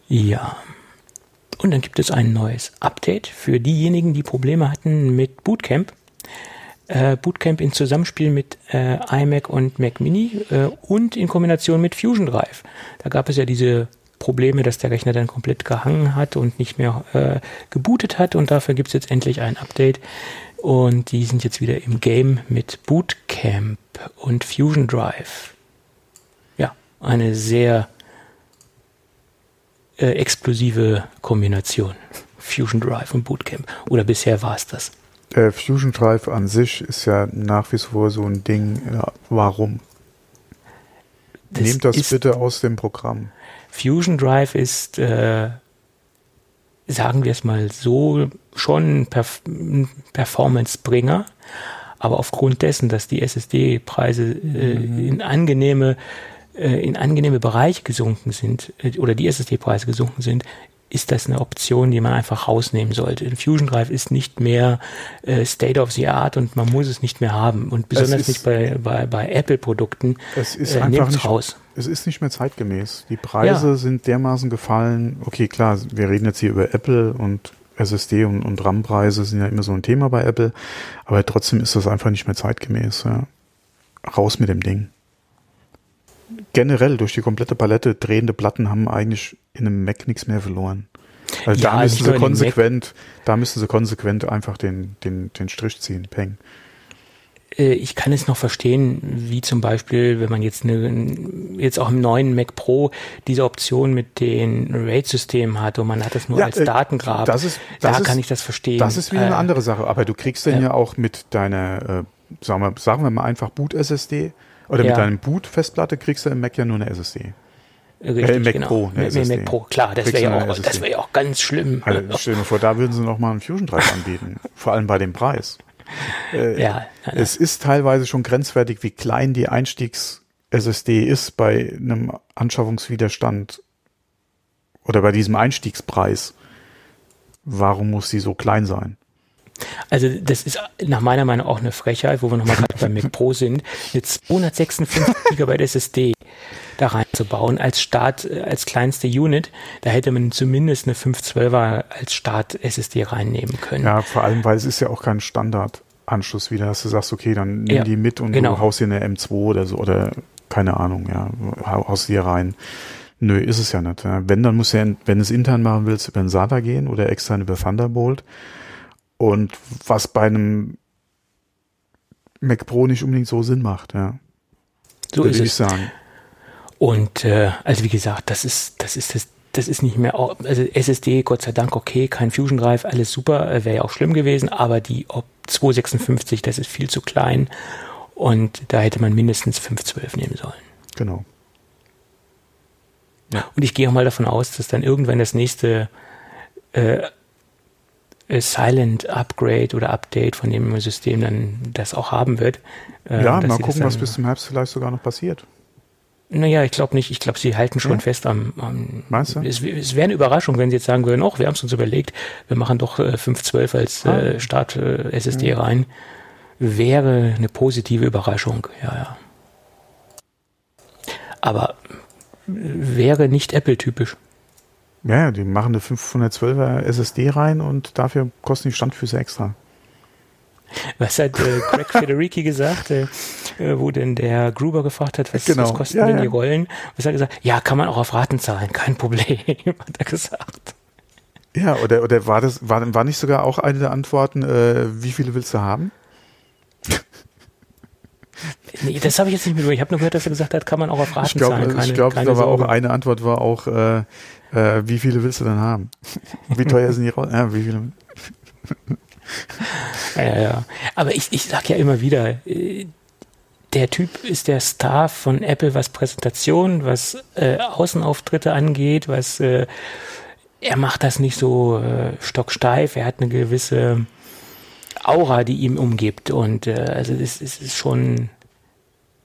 Ja. Und dann gibt es ein neues Update für diejenigen, die Probleme hatten mit Bootcamp. Äh, Bootcamp in Zusammenspiel mit äh, iMac und Mac Mini äh, und in Kombination mit Fusion Drive. Da gab es ja diese Probleme, dass der Rechner dann komplett gehangen hat und nicht mehr äh, gebootet hat und dafür gibt es jetzt endlich ein Update und die sind jetzt wieder im Game mit Bootcamp und Fusion Drive. Ja, eine sehr äh, explosive Kombination. Fusion Drive und Bootcamp. Oder bisher war es das. Äh, Fusion Drive an sich ist ja nach wie vor so ein Ding. Ja, warum? Das Nehmt das bitte aus dem Programm. Fusion Drive ist, äh, sagen wir es mal so, schon Perf Performance-Bringer. Aber aufgrund dessen, dass die SSD-Preise äh, mhm. in angenehme äh, in angenehme Bereiche gesunken sind äh, oder die SSD-Preise gesunken sind, ist das eine Option, die man einfach rausnehmen sollte. Fusion Drive ist nicht mehr äh, State of the Art und man muss es nicht mehr haben. Und besonders ist, nicht bei, bei, bei Apple-Produkten. Es ist äh, einfach nicht, raus. Es ist nicht mehr zeitgemäß. Die Preise ja. sind dermaßen gefallen. Okay, klar, wir reden jetzt hier über Apple und SSD und, und RAM-Preise sind ja immer so ein Thema bei Apple. Aber trotzdem ist das einfach nicht mehr zeitgemäß. Ja. Raus mit dem Ding generell durch die komplette Palette drehende Platten haben eigentlich in einem Mac nichts mehr verloren. Also ja, da müssen sie konsequent, da müssen sie konsequent einfach den, den, den Strich ziehen, Peng. Äh, ich kann es noch verstehen, wie zum Beispiel, wenn man jetzt eine, jetzt auch im neuen Mac Pro diese Option mit den RAID-Systemen hat und man hat das nur ja, als äh, Datengrab. Das ist, das da ist, kann ich das verstehen. Das ist wieder äh, eine andere Sache. Aber du kriegst den ja, ja auch mit deiner, äh, sagen, wir, sagen wir mal einfach Boot-SSD oder ja. mit deinem Boot-Festplatte kriegst du im Mac ja nur eine SSD. Richtig, äh, Mac genau. Pro, eine SSD. Mac Pro, klar, das wäre ja, auch, das wär ja auch ganz schlimm. Also, stell dir vor, da würden sie noch mal einen Fusion Drive (laughs) anbieten. Vor allem bei dem Preis. Äh, ja, ja, es ist teilweise schon grenzwertig, wie klein die Einstiegs-SSD ist bei einem Anschaffungswiderstand oder bei diesem Einstiegspreis. Warum muss sie so klein sein? Also das ist nach meiner Meinung auch eine Frechheit, wo wir nochmal gerade beim Mac Pro sind, eine 256 GB SSD da reinzubauen als Start, als kleinste Unit. Da hätte man zumindest eine 512er als Start SSD reinnehmen können. Ja, vor allem, weil es ist ja auch kein Standard. Anschluss wieder, dass du sagst, okay, dann nimm Ja, die mit und genau. du haust dir eine M2 oder so oder keine Ahnung, ja, hau- haust die hier rein. Nö, ist es ja nicht. Wenn, dann muss ja, wenn du es intern machen willst, über den SATA gehen oder extern über Thunderbolt. Und was bei einem Mac Pro nicht unbedingt so Sinn macht, ja. So würde ist ich es. sagen. Und äh, also wie gesagt, das ist, das ist das, das ist nicht mehr, also SSD, Gott sei Dank, okay, kein Fusion Drive, alles super, äh, wäre ja auch schlimm gewesen, aber die Op 256, das ist viel zu klein und da hätte man mindestens 512 nehmen sollen. Genau. Und ich gehe auch mal davon aus, dass dann irgendwann das nächste äh, Silent Upgrade oder Update von dem System dann das auch haben wird. Äh, ja, mal gucken, was bis zum Herbst vielleicht sogar noch passiert. Naja, ich glaube nicht. Ich glaube, sie halten schon Ja? fest am. am Meinst du? Es, es wäre eine Überraschung, wenn sie jetzt sagen würden, oh, wir haben es uns überlegt, wir machen doch äh, 512 als Ah. äh, Start äh, SSD rein. Wäre eine positive Überraschung, ja, ja. Aber äh, wäre nicht Apple-typisch. Ja, die machen eine 512er SSD rein und dafür kosten die Standfüße extra. Was hat äh, Greg (laughs) Federici gesagt, äh, äh, wo denn der Gruber gefragt hat, was, Genau. was kosten Ja, denn ja. die Rollen? Was hat er gesagt? Ja, kann man auch auf Raten zahlen, kein Problem, (laughs) hat er gesagt. Ja, oder, oder war das, war, war nicht sogar auch eine der Antworten, äh, wie viele willst du haben? (laughs) Nee, das habe ich jetzt nicht mitbekommen. Ich habe nur gehört, dass er gesagt hat, kann man auch auf Raten Ich glaube, zahlen. Keine, ich glaube, da war auch eine Antwort war auch, äh, äh, wie viele willst du denn haben? Wie teuer sind die Rollen? Ja, wie viele? Ja, ja. Aber ich, ich sag ja immer wieder, äh, der Typ ist der Star von Apple, was Präsentation, was äh, Außenauftritte angeht, was äh, er macht das nicht so äh, stocksteif, er hat eine gewisse Aura, die ihm umgibt. Und äh, also es, es ist schon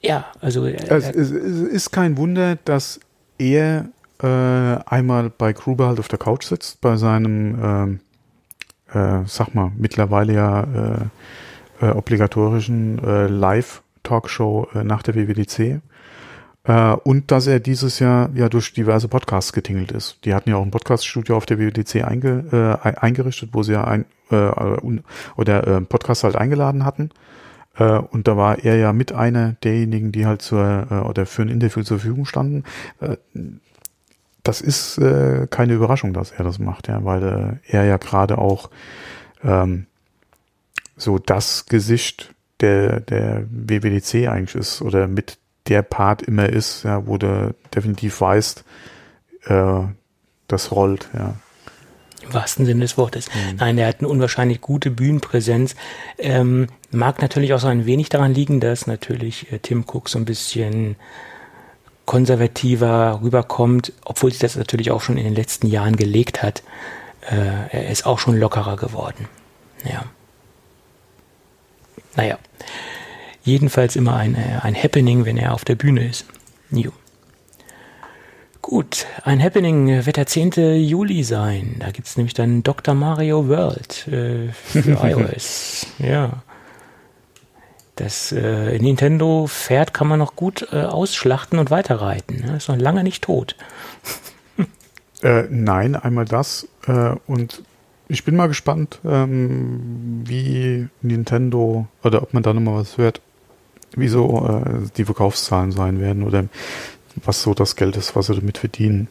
ja, also äh, Es, es, es ist kein Wunder, dass er äh, einmal bei Gruber halt auf der Couch sitzt, bei seinem, ähm, äh, sag mal, mittlerweile ja äh, äh, obligatorischen äh, Live-Talkshow nach der WWDC. Und dass er dieses Jahr ja durch diverse Podcasts getingelt ist. Die hatten ja auch ein Podcaststudio auf der WWDC einge, ein- eingerichtet, wo sie ja ein oder Podcast halt eingeladen hatten. Und da war er ja mit einer derjenigen, die halt zur oder für ein Interview zur Verfügung standen. Das ist äh, keine Überraschung, dass er das macht, ja, weil äh, er ja gerade auch ähm, so das Gesicht der der WWDC eigentlich ist oder mit der Part immer ist, ja, wo du definitiv weißt, äh, das rollt, ja. Im wahrsten Sinne des Wortes. Mhm. Nein, der hat eine unwahrscheinlich gute Bühnenpräsenz. Ähm, mag natürlich auch so ein wenig daran liegen, dass natürlich äh, Tim Cook so ein bisschen konservativer rüberkommt, obwohl sich das natürlich auch schon in den letzten Jahren gelegt hat. Äh, er ist auch schon lockerer geworden. Ja. Naja. Jedenfalls immer ein, äh, ein Happening, wenn er auf der Bühne ist. Jo. Gut, ein Happening wird der 10. Juli sein. Da gibt's nämlich dann Dr. Mario World äh, für (laughs) iOS. Ja. Das äh, Nintendo-Pferd kann man noch gut äh, ausschlachten und weiterreiten. Ne? Ist noch lange nicht tot. Äh, nein, einmal das. Äh, und ich bin mal gespannt, ähm, wie Nintendo oder ob man da nochmal was hört, wieso äh, die Verkaufszahlen sein werden oder was so das Geld ist, was sie damit verdienen.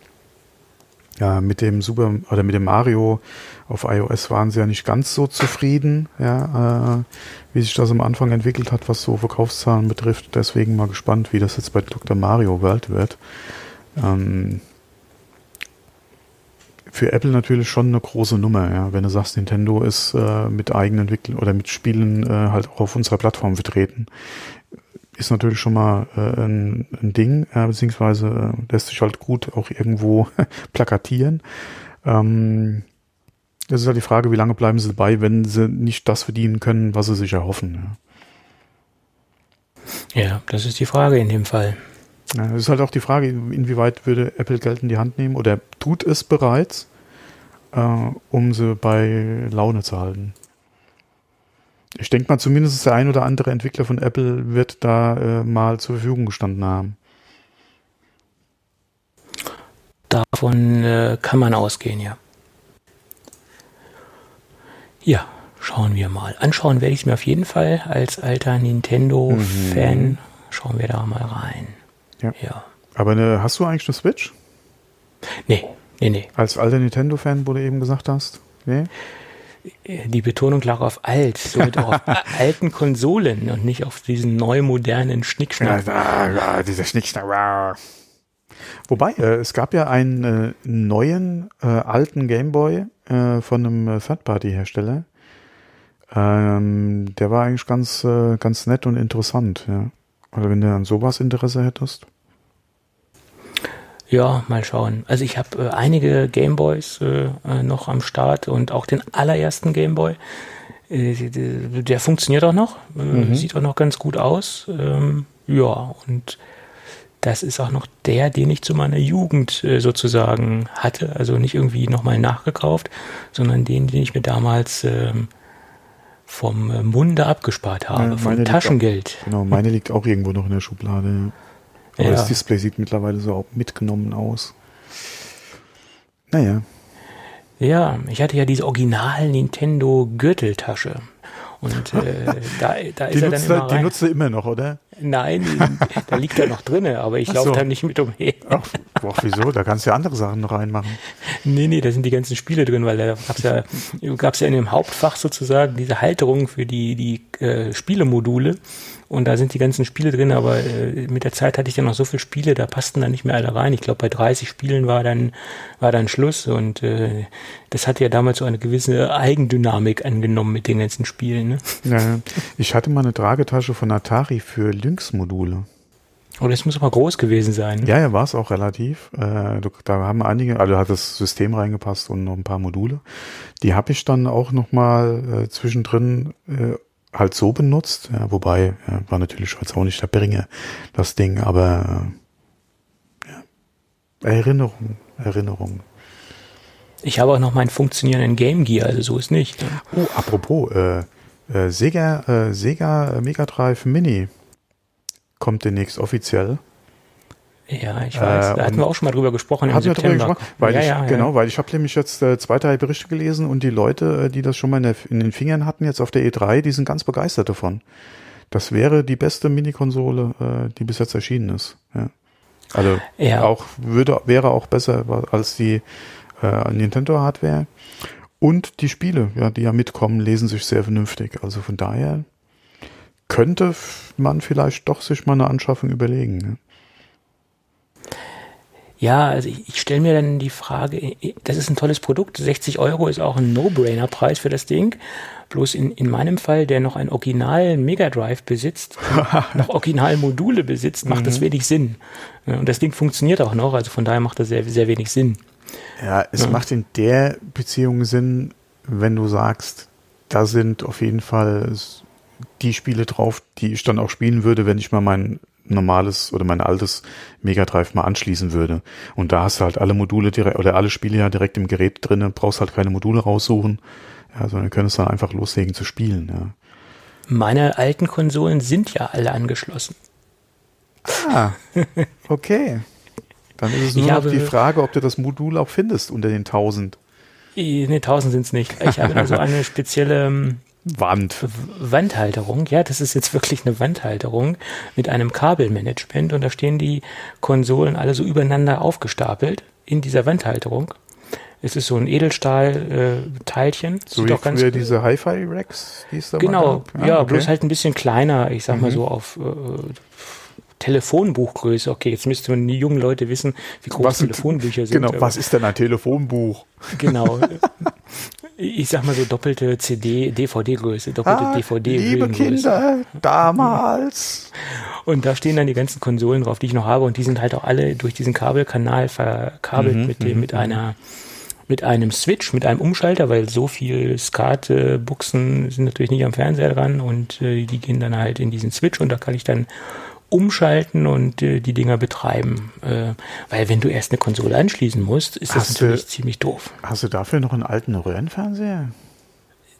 Ja, mit dem Super oder mit dem Mario auf iOS waren sie ja nicht ganz so zufrieden, ja, äh, wie sich das am Anfang entwickelt hat, was so Verkaufszahlen betrifft. Deswegen mal gespannt, wie das jetzt bei Dr. Mario World wird. Ähm, für Apple natürlich schon eine große Nummer, ja. Wenn du sagst, Nintendo ist äh, mit eigenen Entwicklung oder mit Spielen äh, halt auch auf unserer Plattform vertreten, ist natürlich schon mal äh, ein, ein Ding, äh, beziehungsweise äh, lässt sich halt gut auch irgendwo (laughs) plakatieren. Ähm, das ist halt die Frage, wie lange bleiben sie dabei, wenn sie nicht das verdienen können, was sie sich erhoffen. Ja. Ja, das ist die Frage in dem Fall. Ja, es ist halt auch die Frage, inwieweit würde Apple Geld in die Hand nehmen oder tut es bereits, äh, um sie bei Laune zu halten. Ich denke mal, zumindest der ein oder andere Entwickler von Apple wird da äh, mal zur Verfügung gestanden haben. Davon äh, kann man ausgehen, ja. Ja, Schauen wir mal. Anschauen werde ich es mir auf jeden Fall als alter Nintendo-Fan. Mhm. Schauen wir da mal rein. Ja. ja. Aber ne, hast du eigentlich eine Switch? Nee, nee, nee. Als alter Nintendo-Fan, wo du eben gesagt hast? Nee? Die Betonung lag auf alt, somit auch auf (laughs) alten Konsolen und nicht auf diesen neu modernen Schnickschnack. Ja, ja, dieser Schnickschnack. Wobei, äh, es gab ja einen äh, neuen äh, alten Gameboy äh, von einem äh, Third-Party-Hersteller. Ähm, der war eigentlich ganz, äh, ganz nett und interessant, ja. Also wenn du an sowas Interesse hättest. Ja, mal schauen. Also ich habe äh, einige Gameboys äh, äh, noch am Start und auch den allerersten Gameboy. Äh, der, funktioniert auch noch, äh, mhm. sieht auch noch ganz gut aus. Ähm, ja, und das ist auch noch der, den ich zu meiner Jugend äh, sozusagen hatte. Also nicht irgendwie nochmal nachgekauft, sondern den, den ich mir damals ähm, vom Munde abgespart habe, ja, vom Taschengeld. Auch, genau, meine liegt auch irgendwo noch in der Schublade. Aber ja. das Display sieht mittlerweile so auch mitgenommen aus. Naja. Ja, ich hatte ja diese Original Nintendo Gürteltasche. Und äh, (laughs) da, da ist die er dann immer rein. Die nutzt du immer noch, oder? Nein, (laughs) da liegt er noch drinne, aber ich laufe so. da nicht mit umher. Ach, boah, wieso? Da kannst du ja andere Sachen noch reinmachen. Nee, nee, da sind die ganzen Spiele drin, weil da gab's ja, gab's ja in dem Hauptfach sozusagen diese Halterung für die, die äh, Spielemodule. Und da sind die ganzen Spiele drin, aber äh, mit der Zeit hatte ich dann noch so viele Spiele, da passten dann nicht mehr alle rein. Ich glaube, bei 30 Spielen war dann, war dann Schluss und äh, das hatte ja damals so eine gewisse Eigendynamik angenommen mit den ganzen Spielen. Ne? Ja, ich hatte mal eine Tragetasche von Atari für Lynx-Module. Oh, das muss aber groß gewesen sein. Ne? Ja, ja, war es auch relativ. Äh, da haben einige, also hat das System reingepasst und noch ein paar Module. Die habe ich dann auch noch mal äh, zwischendrin äh, halt so benutzt, ja, wobei ja, war natürlich jetzt auch nicht der Bringer, das Ding, aber äh, ja, Erinnerung, Erinnerung. Ich habe auch noch meinen funktionierenden Game Gear, also so ist nicht. Ne? Oh, apropos, äh, äh, Sega, äh, Sega Mega Drive Mini kommt demnächst offiziell. Ja, ich weiß. Äh, da hatten wir auch schon mal drüber gesprochen im September. Drüber gesprochen, weil ja, ich, ja, genau, weil ich habe nämlich jetzt äh, zwei, drei Berichte gelesen und die Leute, äh, die das schon mal in, der, in, den Fingern hatten, jetzt auf der E3, die sind ganz begeistert davon. Das wäre die beste Mini-Konsole, äh, die bis jetzt erschienen ist. Ja. Also ja. auch würde wäre auch besser als die äh, Nintendo-Hardware. Und die Spiele, ja, die ja mitkommen, lesen sich sehr vernünftig. Also von daher könnte man vielleicht doch sich mal eine Anschaffung überlegen. Ne? Ja, also ich, ich stelle mir dann die Frage, das ist ein tolles Produkt, 60 Euro ist auch ein No-Brainer-Preis für das Ding. Bloß in, in meinem Fall, der noch ein Original Mega Drive besitzt, (laughs) noch Original Module besitzt, macht mhm. das wenig Sinn. Und das Ding funktioniert auch noch, also von daher macht das sehr, sehr wenig Sinn. Ja, es ja. macht in der Beziehung Sinn, wenn du sagst, da sind auf jeden Fall die Spiele drauf, die ich dann auch spielen würde, wenn ich mal mein normales oder mein altes Mega Drive mal anschließen würde. Und da hast du halt alle Module direkt oder alle Spiele ja direkt im Gerät drin, brauchst halt keine Module raussuchen, ja, sondern könntest dann einfach loslegen zu spielen. Ja. Meine alten Konsolen sind ja alle angeschlossen. Ah, okay. Dann ist es (laughs) nur ich noch die Frage, ob du das Modul auch findest unter den 1000. Nee, 1000 sind es nicht. Ich habe also eine spezielle ähm, Wand. Wandhalterung, ja, das ist jetzt wirklich eine Wandhalterung mit einem Kabelmanagement und da stehen die Konsolen alle so übereinander aufgestapelt in dieser Wandhalterung. Es ist so ein Edelstahl-Teilchen. Äh, so wie auch früher diese Hi-Fi-Racks, die es da Genau, ja, ja okay. bloß halt ein bisschen kleiner, ich sag mal mhm. so auf äh, Telefonbuchgröße. Okay, jetzt müsste man die jungen Leute wissen, wie groß was Telefonbücher sind. Genau, was ist denn ein Telefonbuch? Genau. (laughs) ich sag mal so doppelte CD, DVD-Größe, doppelte ah, DVD. Liebe Kinder, damals. (laughs) Und da stehen dann die ganzen Konsolen drauf, die ich noch habe, und die sind halt auch alle durch diesen Kabelkanal verkabelt mhm, mit dem, mhm, mit mhm. einer, mit einem Switch, mit einem Umschalter, weil so viel SCART-Buchsen sind natürlich nicht am Fernseher dran und äh, die gehen dann halt in diesen Switch und da kann ich dann umschalten und äh, die Dinger betreiben. Äh, weil wenn du erst eine Konsole anschließen musst, ist hast das natürlich du, ziemlich doof. Hast du dafür noch einen alten Röhrenfernseher?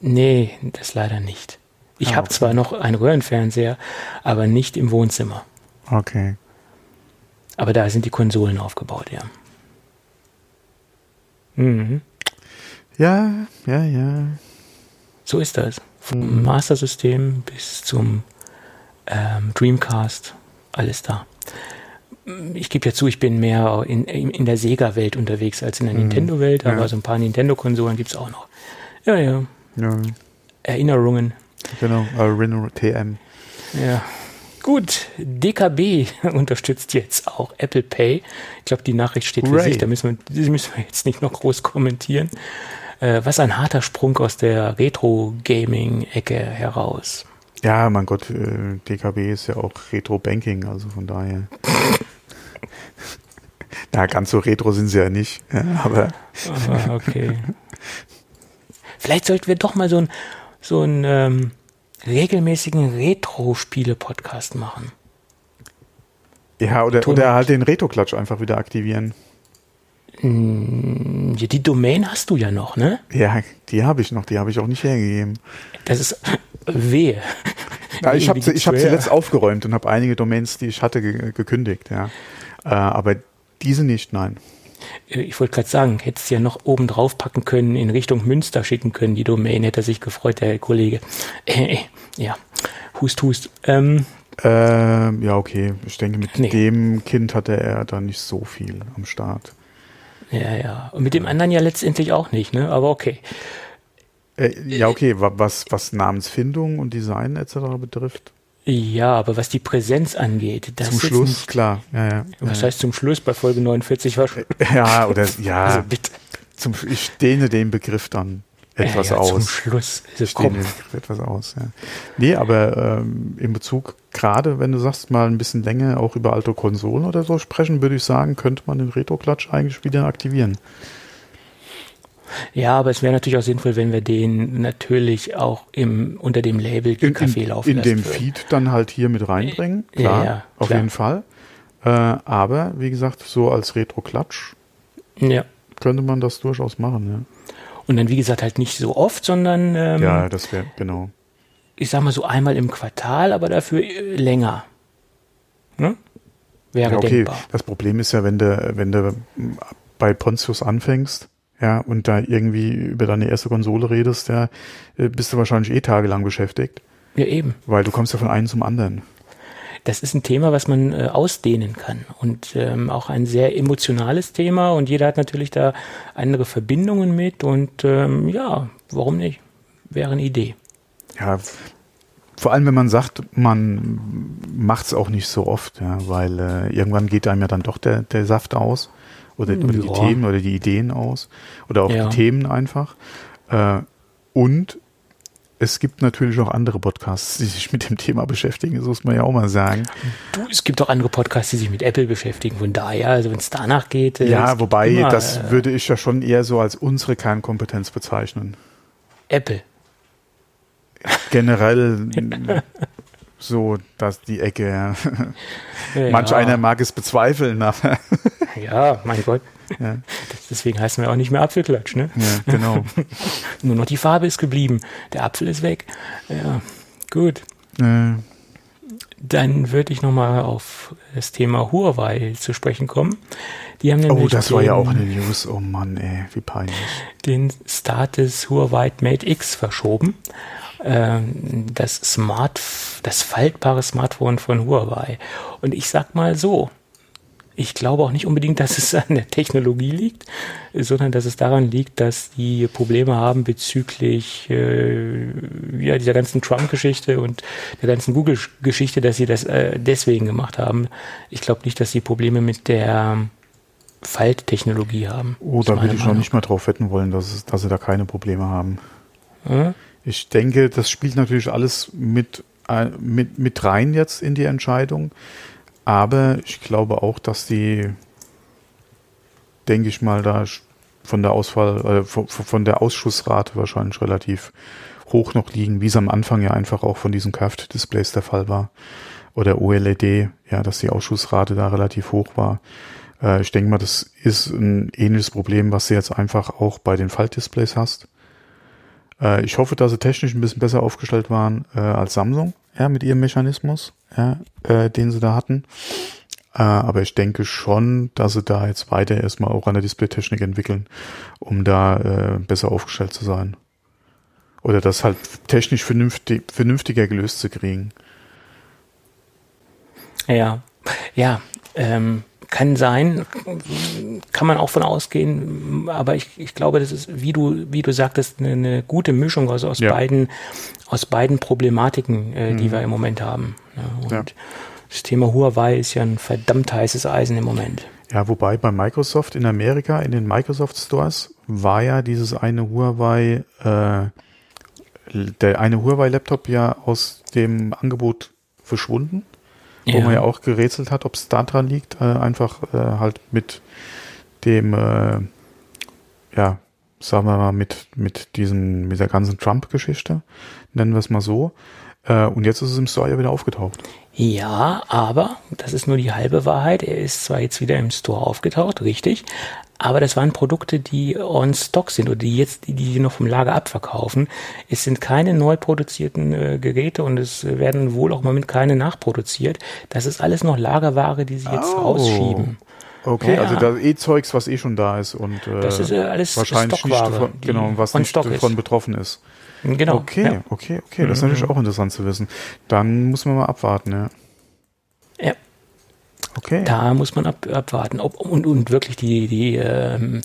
Nee, das leider nicht. Ich ah, habe okay. zwar noch einen Röhrenfernseher, aber nicht im Wohnzimmer. Okay. Aber da sind die Konsolen aufgebaut, ja. Mhm. Ja, ja, ja. So ist das. Vom Master System bis zum ähm, Dreamcast, alles da. Ich gebe ja zu, ich bin mehr in, in, der Sega-Welt unterwegs als in der Nintendo-Welt, aber Ja. so ein paar Nintendo-Konsolen gibt's auch noch. Ja, ja. Ja, Erinnerungen. genau. Äh, Rhino TM. Ja. Gut, DKB (laughs) unterstützt jetzt auch Apple Pay. Ich glaube, die Nachricht steht für Hooray. sich, da müssen wir, die müssen wir jetzt nicht noch groß kommentieren. Äh, was ein harter Sprung aus der Retro-Gaming-Ecke heraus. Ja, mein Gott, äh, DKB ist ja auch Retro-Banking, also von daher. (laughs) Na, ganz so retro sind sie ja nicht. Aber Ah, okay. (laughs) Vielleicht sollten wir doch mal so ein so einen ähm, regelmäßigen Retro-Spiele-Podcast machen. ja, oder, oder halt den Retro-Klatsch einfach wieder aktivieren. Ja, die Domain hast du ja noch, ne? Ja, die habe ich noch, die habe ich auch nicht hergegeben. Das ist wehe. Ja, ich habe Die ich hab gibt's zuletzt aufgeräumt und habe einige Domains, die ich hatte, ge gekündigt. Ja. Äh, aber diese nicht, nein. Äh, Ich wollte gerade sagen, hättest du ja noch oben drauf packen können, in Richtung Münster schicken können, die Domain, hätte sich gefreut, der Kollege. Äh, äh, ja, hust, hust. Ähm, Ähm, ja, okay. Ich denke, mit Nee. dem Kind hatte er da nicht so viel am Start. Ja, ja. Und mit dem anderen ja letztendlich auch nicht, ne? Aber okay. Äh, ja, okay, wa- was, was Namensfindung und Design etc. betrifft. Ja, aber was die Präsenz angeht, das Zum ist Schluss, Nicht, klar. Ja, ja. was heißt zum Schluss bei Folge 49 war schon. ja, oder ja, (laughs) Also bitte. zum, ich dehne den Begriff dann etwas ja, ja, Zum aus. Schluss. Ich Also, dehne komm. den Begriff etwas aus, ja. Nee, aber ähm, in Bezug, gerade wenn du sagst, mal ein bisschen länger auch über alte Konsolen oder so sprechen, würde ich sagen, könnte man den Retro-Klatsch eigentlich wieder aktivieren. Ja, aber es wäre natürlich auch sinnvoll, wenn wir den natürlich auch im, unter dem Label In, Café in, laufen in lassen dem würden. Feed dann halt hier mit reinbringen, Ja, klar, ja, auf klar. jeden Fall. Äh, aber, wie gesagt, so als Retro-Klatsch Ja. könnte man das durchaus machen, Und dann, wie gesagt, halt nicht so oft, sondern ja. ähm, Ja, das wäre, genau. ich sag mal so einmal im Quartal, aber dafür äh, länger. Ne? Wäre Ja, okay. denkbar. Das Problem ist ja, wenn du, wenn du bei Pontius anfängst, ja, und da irgendwie über deine erste Konsole redest, ja, äh, bist du wahrscheinlich eh tagelang beschäftigt, Ja, eben. weil du kommst ja von einem zum anderen. Das ist ein Thema, was man äh, ausdehnen kann und ähm, auch ein sehr emotionales Thema und jeder hat natürlich da andere Verbindungen mit und ähm, ja, warum nicht? Wäre eine Idee. Ja, vor allem, wenn man sagt, man macht es auch nicht so oft, ja, weil äh, irgendwann geht einem ja dann doch der, der Saft aus oder, oder die. Themen oder die Ideen aus oder auch Ja. die Themen einfach. Äh, und es gibt natürlich auch andere Podcasts, die sich mit dem Thema beschäftigen, das muss man ja auch mal sagen. Du, es gibt auch andere Podcasts, die sich mit Apple beschäftigen. Von daher, also wenn es danach geht. Ja, wobei, immer, das äh, würde ich ja schon eher so als unsere Kernkompetenz bezeichnen. Apple. Generell (laughs) so, dass die Ecke, ja. Ja, manch einer mag es bezweifeln, aber Ja, mein Gott. Ja, (laughs) Deswegen heißen wir auch nicht mehr Apfelklatsch, ne? ja, genau. (laughs) Nur noch die Farbe ist geblieben. Der Apfel ist weg. Ja, gut. Äh, Dann würde ich nochmal auf das Thema Huawei zu sprechen kommen. Die haben nämlich oh, das war den, ja auch eine News. Oh Mann, ey, wie peinlich. den Start des Huawei Mate X verschoben. Ähm, das Smart, das faltbare Smartphone von Huawei. Und ich sag mal so, ich glaube auch nicht unbedingt, dass es an der Technologie liegt, sondern dass es daran liegt, dass die Probleme haben bezüglich äh, ja, dieser ganzen Trump-Geschichte und der ganzen Google-Geschichte, dass sie das äh, deswegen gemacht haben. Ich glaube nicht, dass sie Probleme mit der Falttechnologie haben. Oh, da würde ich noch Meinung. nicht mal drauf wetten wollen, dass, es, dass sie da keine Probleme haben. Hm? Ich denke, das spielt natürlich alles mit, äh, mit, mit rein jetzt in die Entscheidung. Aber ich glaube auch, dass die, denke ich mal, da von der Auswahl, äh, von, von der Ausschussrate wahrscheinlich relativ hoch noch liegen, wie es am Anfang ja einfach auch von diesen Curved-Displays der Fall war. Oder OLED, ja, dass die Ausschussrate da relativ hoch war. Äh, ich denke mal, das ist ein ähnliches Problem, was du jetzt einfach auch bei den Faltdisplays hast. Äh, ich hoffe, dass sie technisch ein bisschen besser aufgestellt waren äh, als Samsung, ja, mit ihrem Mechanismus, ja, äh, den sie da hatten. Äh, aber ich denke schon, dass sie da jetzt weiter erstmal auch an der Displaytechnik entwickeln, um da äh, besser aufgestellt zu sein. oder das halt technisch vernünftig, vernünftiger gelöst zu kriegen. Ja, ja, ähm, kann sein, kann man auch von ausgehen, aber ich, ich glaube, das ist, wie du, wie du sagtest, eine, eine gute Mischung aus, aus Ja. beiden, aus beiden Problematiken, äh, die Mhm. wir im Moment haben. Ja, und Ja. das Thema Huawei ist ja ein verdammt heißes Eisen im Moment. Ja, wobei bei Microsoft in Amerika, in den Microsoft Stores, war ja dieses eine Huawei, äh, der eine Huawei-Laptop ja aus dem Angebot verschwunden, wo man ja auch gerätselt hat, ob es da dran liegt, äh, einfach äh, halt mit dem, äh, ja, sagen wir mal, mit, mit diesen, mit der ganzen Trump-Geschichte, nennen wir es mal so. Äh, und jetzt ist es im Store ja wieder aufgetaucht. Ja, aber das ist nur die halbe Wahrheit. Er ist zwar jetzt wieder im Store aufgetaucht, richtig, aber das waren Produkte, die on stock sind oder die jetzt, die, die sie noch vom Lager abverkaufen. Es sind keine neu produzierten äh, Geräte und es werden wohl auch im Moment keine nachproduziert. Das ist alles noch Lagerware, die sie jetzt Oh. rausschieben. Okay, Ja, also da eh Zeugs, was eh schon da ist und äh, Das ist äh, alles wahrscheinlich nicht Stockware, davon, genau, was nicht davon ist. betroffen ist. Genau. okay, Ja. okay, okay, das ist natürlich auch interessant zu wissen. Dann muss man mal abwarten, ja. Ja. Okay. Da muss man ab, abwarten. Ob, und, und wirklich die, die ähm,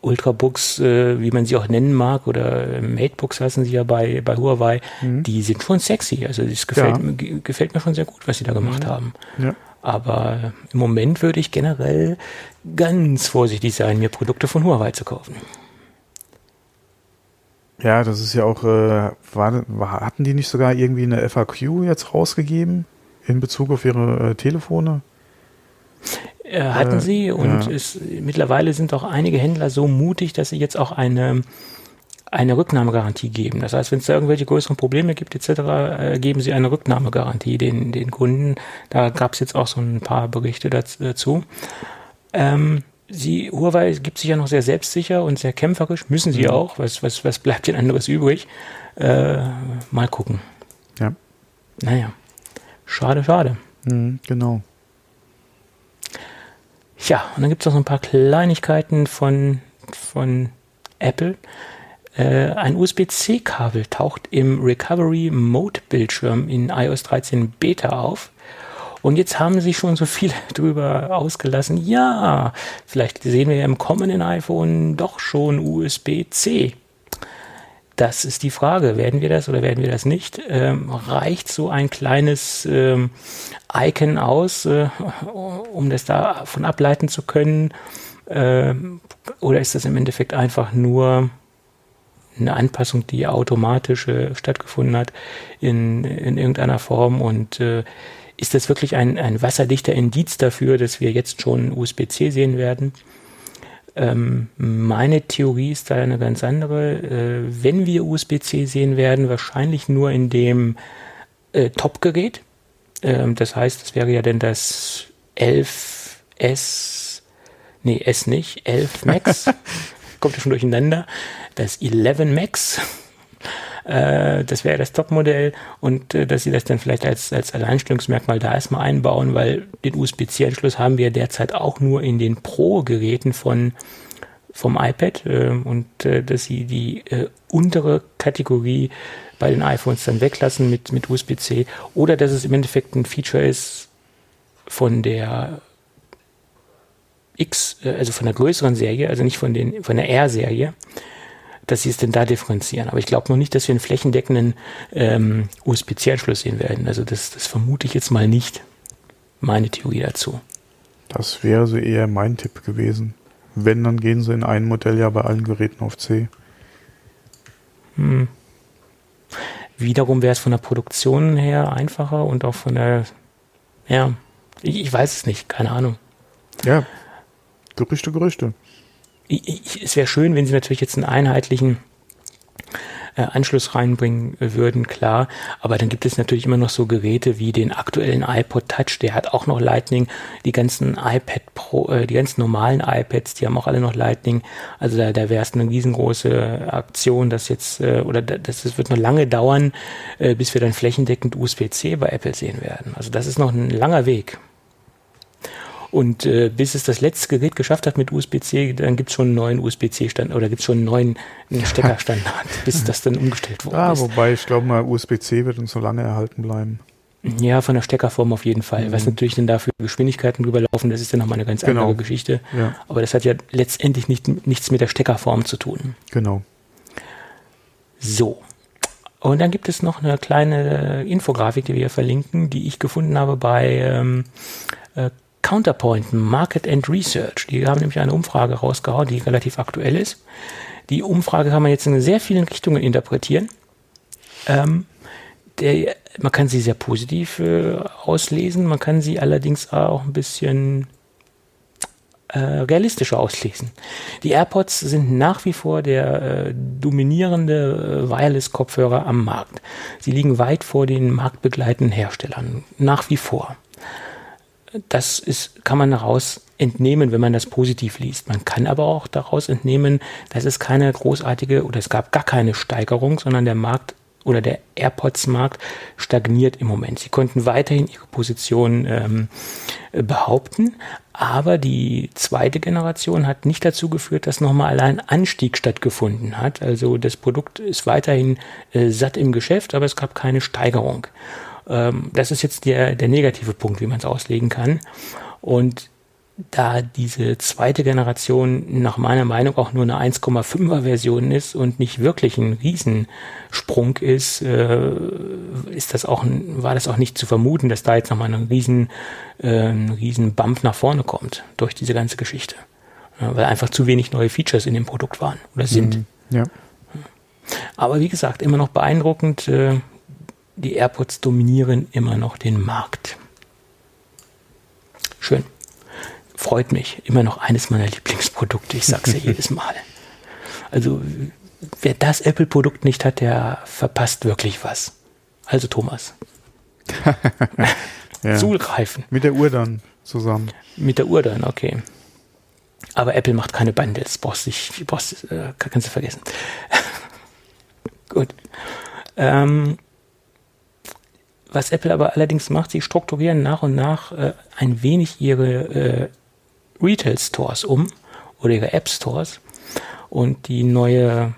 Ultrabooks, äh, wie man sie auch nennen mag, oder Matebooks heißen sie ja bei, bei Huawei, die sind schon sexy. Also das gefällt, Ja. gefällt mir schon sehr gut, was sie da gemacht haben. Ja. Aber im Moment würde ich generell ganz vorsichtig sein, mir Produkte von Huawei zu kaufen. Ja, das ist ja auch, äh, war, hatten die nicht sogar irgendwie eine FAQ jetzt rausgegeben in Bezug auf ihre äh, Telefone? Äh, hatten Äh, sie und ja. es, mittlerweile sind auch einige Händler so mutig, dass sie jetzt auch eine, eine Rücknahmegarantie geben. Das heißt, wenn es da irgendwelche größeren Probleme gibt etc., äh, geben sie eine Rücknahmegarantie den, den Kunden. Da gab es jetzt auch so ein paar Berichte daz- dazu. Ähm, sie, Huawei gibt sich ja noch sehr selbstsicher und sehr kämpferisch, müssen sie Mhm. auch. Was, was, was bleibt denn anderes übrig? Äh, mal gucken. Ja. Naja, schade, schade. Mhm, genau. Ja, und dann gibt es noch so ein paar Kleinigkeiten von, von Apple. Äh, ein USB-C-Kabel taucht im Recovery Mode Bildschirm in iOS 13 Beta auf. Und jetzt haben sich schon so viele (laughs) drüber ausgelassen. Ja, vielleicht sehen wir ja im kommenden iPhone doch schon USB-C. Das ist die Frage. Werden wir das oder werden wir das nicht? Ähm, reicht so ein kleines ähm, Icon aus, äh, um das davon ableiten zu können? Ähm, oder ist das im Endeffekt einfach nur eine Anpassung, die automatisch äh, stattgefunden hat in, in irgendeiner Form? Und äh, ist das wirklich ein, ein wasserdichter Indiz dafür, dass wir jetzt schon USB-C sehen werden? Ähm, meine Theorie ist da eine ganz andere. Äh, wenn wir USB-C sehen werden, wahrscheinlich nur in dem äh, Top-Gerät. Ähm, das heißt, es wäre ja dann das 11S, nee, S nicht, 11 Max. (laughs) Kommt ja schon durcheinander. Das 11 Max. Äh, das wäre das Topmodell und äh, dass sie das dann vielleicht als, als Alleinstellungsmerkmal da erstmal einbauen, weil den USB-C-Anschluss haben wir derzeit auch nur in den Pro-Geräten von vom iPad äh, und äh, dass sie die äh, untere Kategorie bei den iPhones dann weglassen mit, mit USB-C oder dass es im Endeffekt ein Feature ist von der X, äh, also von der größeren Serie, also nicht von, den, von der R-Serie, dass sie es denn da differenzieren. Aber ich glaube noch nicht, dass wir einen flächendeckenden ähm, USB-C-Anschluss sehen werden. Also das, das vermute ich jetzt mal nicht. Meine Theorie dazu. Das wäre so eher mein Tipp gewesen. Wenn, dann gehen sie in ein Modell ja bei allen Geräten auf C. Hm. Wiederum wäre es von der Produktion her einfacher und auch von der, ja, ich, ich weiß es nicht, keine Ahnung. Ja, Gerüchte, Gerüchte. Ich, ich, es wäre schön, wenn sie natürlich jetzt einen einheitlichen äh, Anschluss reinbringen äh, würden, klar. Aber dann gibt es natürlich immer noch so Geräte wie den aktuellen iPod Touch, der hat auch noch Lightning. Die ganzen iPad Pro, äh, die ganzen normalen iPads, die haben auch alle noch Lightning. Also da, da wäre es eine riesengroße Aktion, dass jetzt, äh, oder das, das wird noch lange dauern, äh, bis wir dann flächendeckend USB-C bei Apple sehen werden. Also das ist noch ein langer Weg. Und äh, bis es das letzte Gerät geschafft hat mit USB-C, dann gibt es schon einen neuen USB-C-Stand oder gibt es schon einen neuen (laughs) Steckerstandard, bis das dann umgestellt wurde. Ah, wobei ich glaube mal, USB-C wird uns so lange erhalten bleiben. Ja, von der Steckerform auf jeden Fall. Mhm. Was natürlich dann dafür Geschwindigkeiten drüber laufen, das ist dann nochmal eine ganz genau. andere Geschichte. Ja. Aber das hat ja letztendlich nicht, nichts mit der Steckerform zu tun. Genau. So. Und dann gibt es noch eine kleine Infografik, die wir verlinken, die ich gefunden habe bei ähm, äh, Counterpoint Market and Research. Die haben nämlich eine Umfrage rausgehauen, die relativ aktuell ist. Die Umfrage kann man jetzt in sehr vielen Richtungen interpretieren. Ähm, der, man kann sie sehr positiv äh, auslesen, man kann sie allerdings auch ein bisschen äh, realistischer auslesen. Die AirPods sind nach wie vor der äh, dominierende äh, Wireless-Kopfhörer am Markt. Sie liegen weit vor den marktbegleitenden Herstellern, nach wie vor. Das ist, kann man daraus entnehmen, wenn man das positiv liest. Man kann aber auch daraus entnehmen, dass es keine großartige oder es gab gar keine Steigerung, sondern der Markt oder der AirPods-Markt stagniert im Moment. Sie konnten weiterhin ihre Position ähm, behaupten, aber die zweite Generation hat nicht dazu geführt, dass nochmal allein Anstieg stattgefunden hat. Also das Produkt ist weiterhin äh, satt im Geschäft, aber es gab keine Steigerung. Ähm, das ist jetzt der, der negative Punkt, wie man es auslegen kann. Und da diese zweite Generation nach meiner Meinung auch nur eine 1,5er Version ist und nicht wirklich ein Riesensprung ist, äh, ist das auch, war das auch nicht zu vermuten, dass da jetzt nochmal ein riesen, äh, ein riesen Bump nach vorne kommt durch diese ganze Geschichte. Ja, weil einfach zu wenig neue Features in dem Produkt waren oder sind. Mhm, ja. Aber wie gesagt, immer noch beeindruckend, äh, die AirPods dominieren immer noch den Markt. Schön freut mich. Immer noch eines meiner Lieblingsprodukte. Ich sag's ja (laughs) jedes Mal. Also, wer das Apple-Produkt nicht hat, der verpasst wirklich was. Also, Thomas. (laughs) ja. Zugreifen. Mit der Uhr dann zusammen. Mit der Uhr dann, okay. Aber Apple macht keine Bundles. Brauchst dich, brauchst, äh, kannst du vergessen. (laughs) Gut. Ähm, was Apple aber allerdings macht, sie strukturieren nach und nach äh, ein wenig ihre äh, Retail Stores um oder ihre App Stores. Und die neue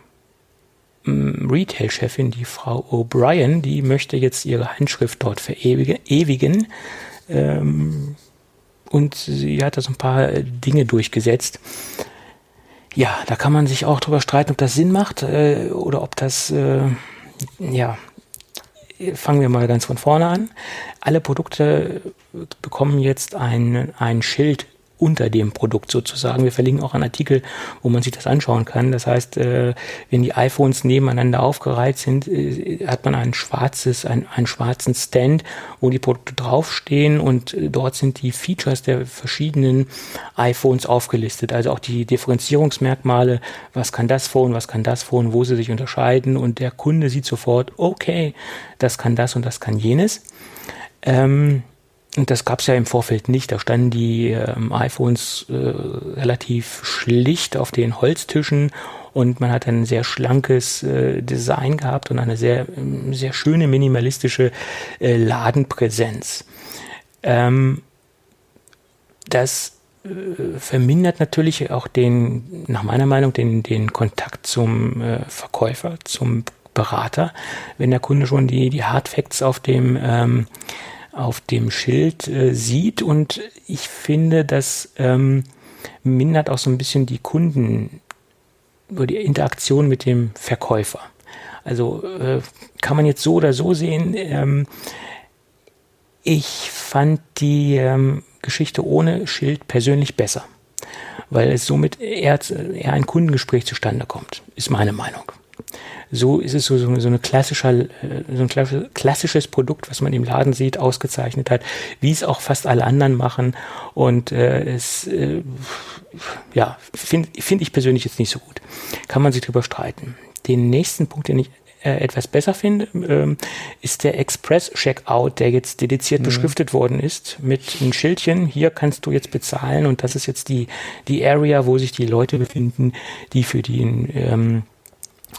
mm, Retail-Chefin, die Frau O'Brien, die möchte jetzt ihre Handschrift dort verewigen. Ähm, und sie hat da so ein paar Dinge durchgesetzt. Ja, da kann man sich auch drüber streiten, ob das Sinn macht äh, oder ob das, äh, ja, fangen wir mal ganz von vorne an. Alle Produkte bekommen jetzt ein, ein Schild unter dem Produkt sozusagen. Wir verlinken auch einen Artikel, wo man sich das anschauen kann. Das heißt, äh, wenn die iPhones nebeneinander aufgereiht sind, äh, hat man ein schwarzes, ein, einen schwarzen Stand, wo die Produkte draufstehen und äh, dort sind die Features der verschiedenen iPhones aufgelistet. Also auch die Differenzierungsmerkmale, was kann das Phone, was kann das Phone, wo sie sich unterscheiden und der Kunde sieht sofort, okay, das kann das und das kann jenes. Ähm, und das gab es ja im Vorfeld nicht. Da standen die ähm, iPhones äh, relativ schlicht auf den Holztischen und man hat ein sehr schlankes äh, Design gehabt und eine sehr, ähm, sehr schöne minimalistische äh, Ladenpräsenz. Ähm, das äh, vermindert natürlich auch den, nach meiner Meinung, den, den Kontakt zum äh, Verkäufer, zum Berater, wenn der Kunde schon die, die Hardfacts auf dem ähm, auf dem Schild äh, sieht. Und ich finde, das ähm, mindert auch so ein bisschen die Kunden über die Interaktion mit dem Verkäufer. Also äh, kann man jetzt so oder so sehen. Ähm, ich fand die ähm, Geschichte ohne Schild persönlich besser, weil es somit eher, eher ein Kundengespräch zustande kommt, ist meine Meinung so ist es so, so, so, eine klassischer, äh, so ein klassisches Produkt, was man im Laden sieht, ausgezeichnet hat, wie es auch fast alle anderen machen. Und äh, es, äh, ja, finde find ich persönlich jetzt nicht so gut. Kann man sich drüber streiten. Den nächsten Punkt, den ich äh, etwas besser finde, ähm, ist der Express-Checkout, der jetzt dediziert mhm. beschriftet worden ist mit einem Schildchen. Hier kannst du jetzt bezahlen und das ist jetzt die, die Area, wo sich die Leute befinden, die für den ähm,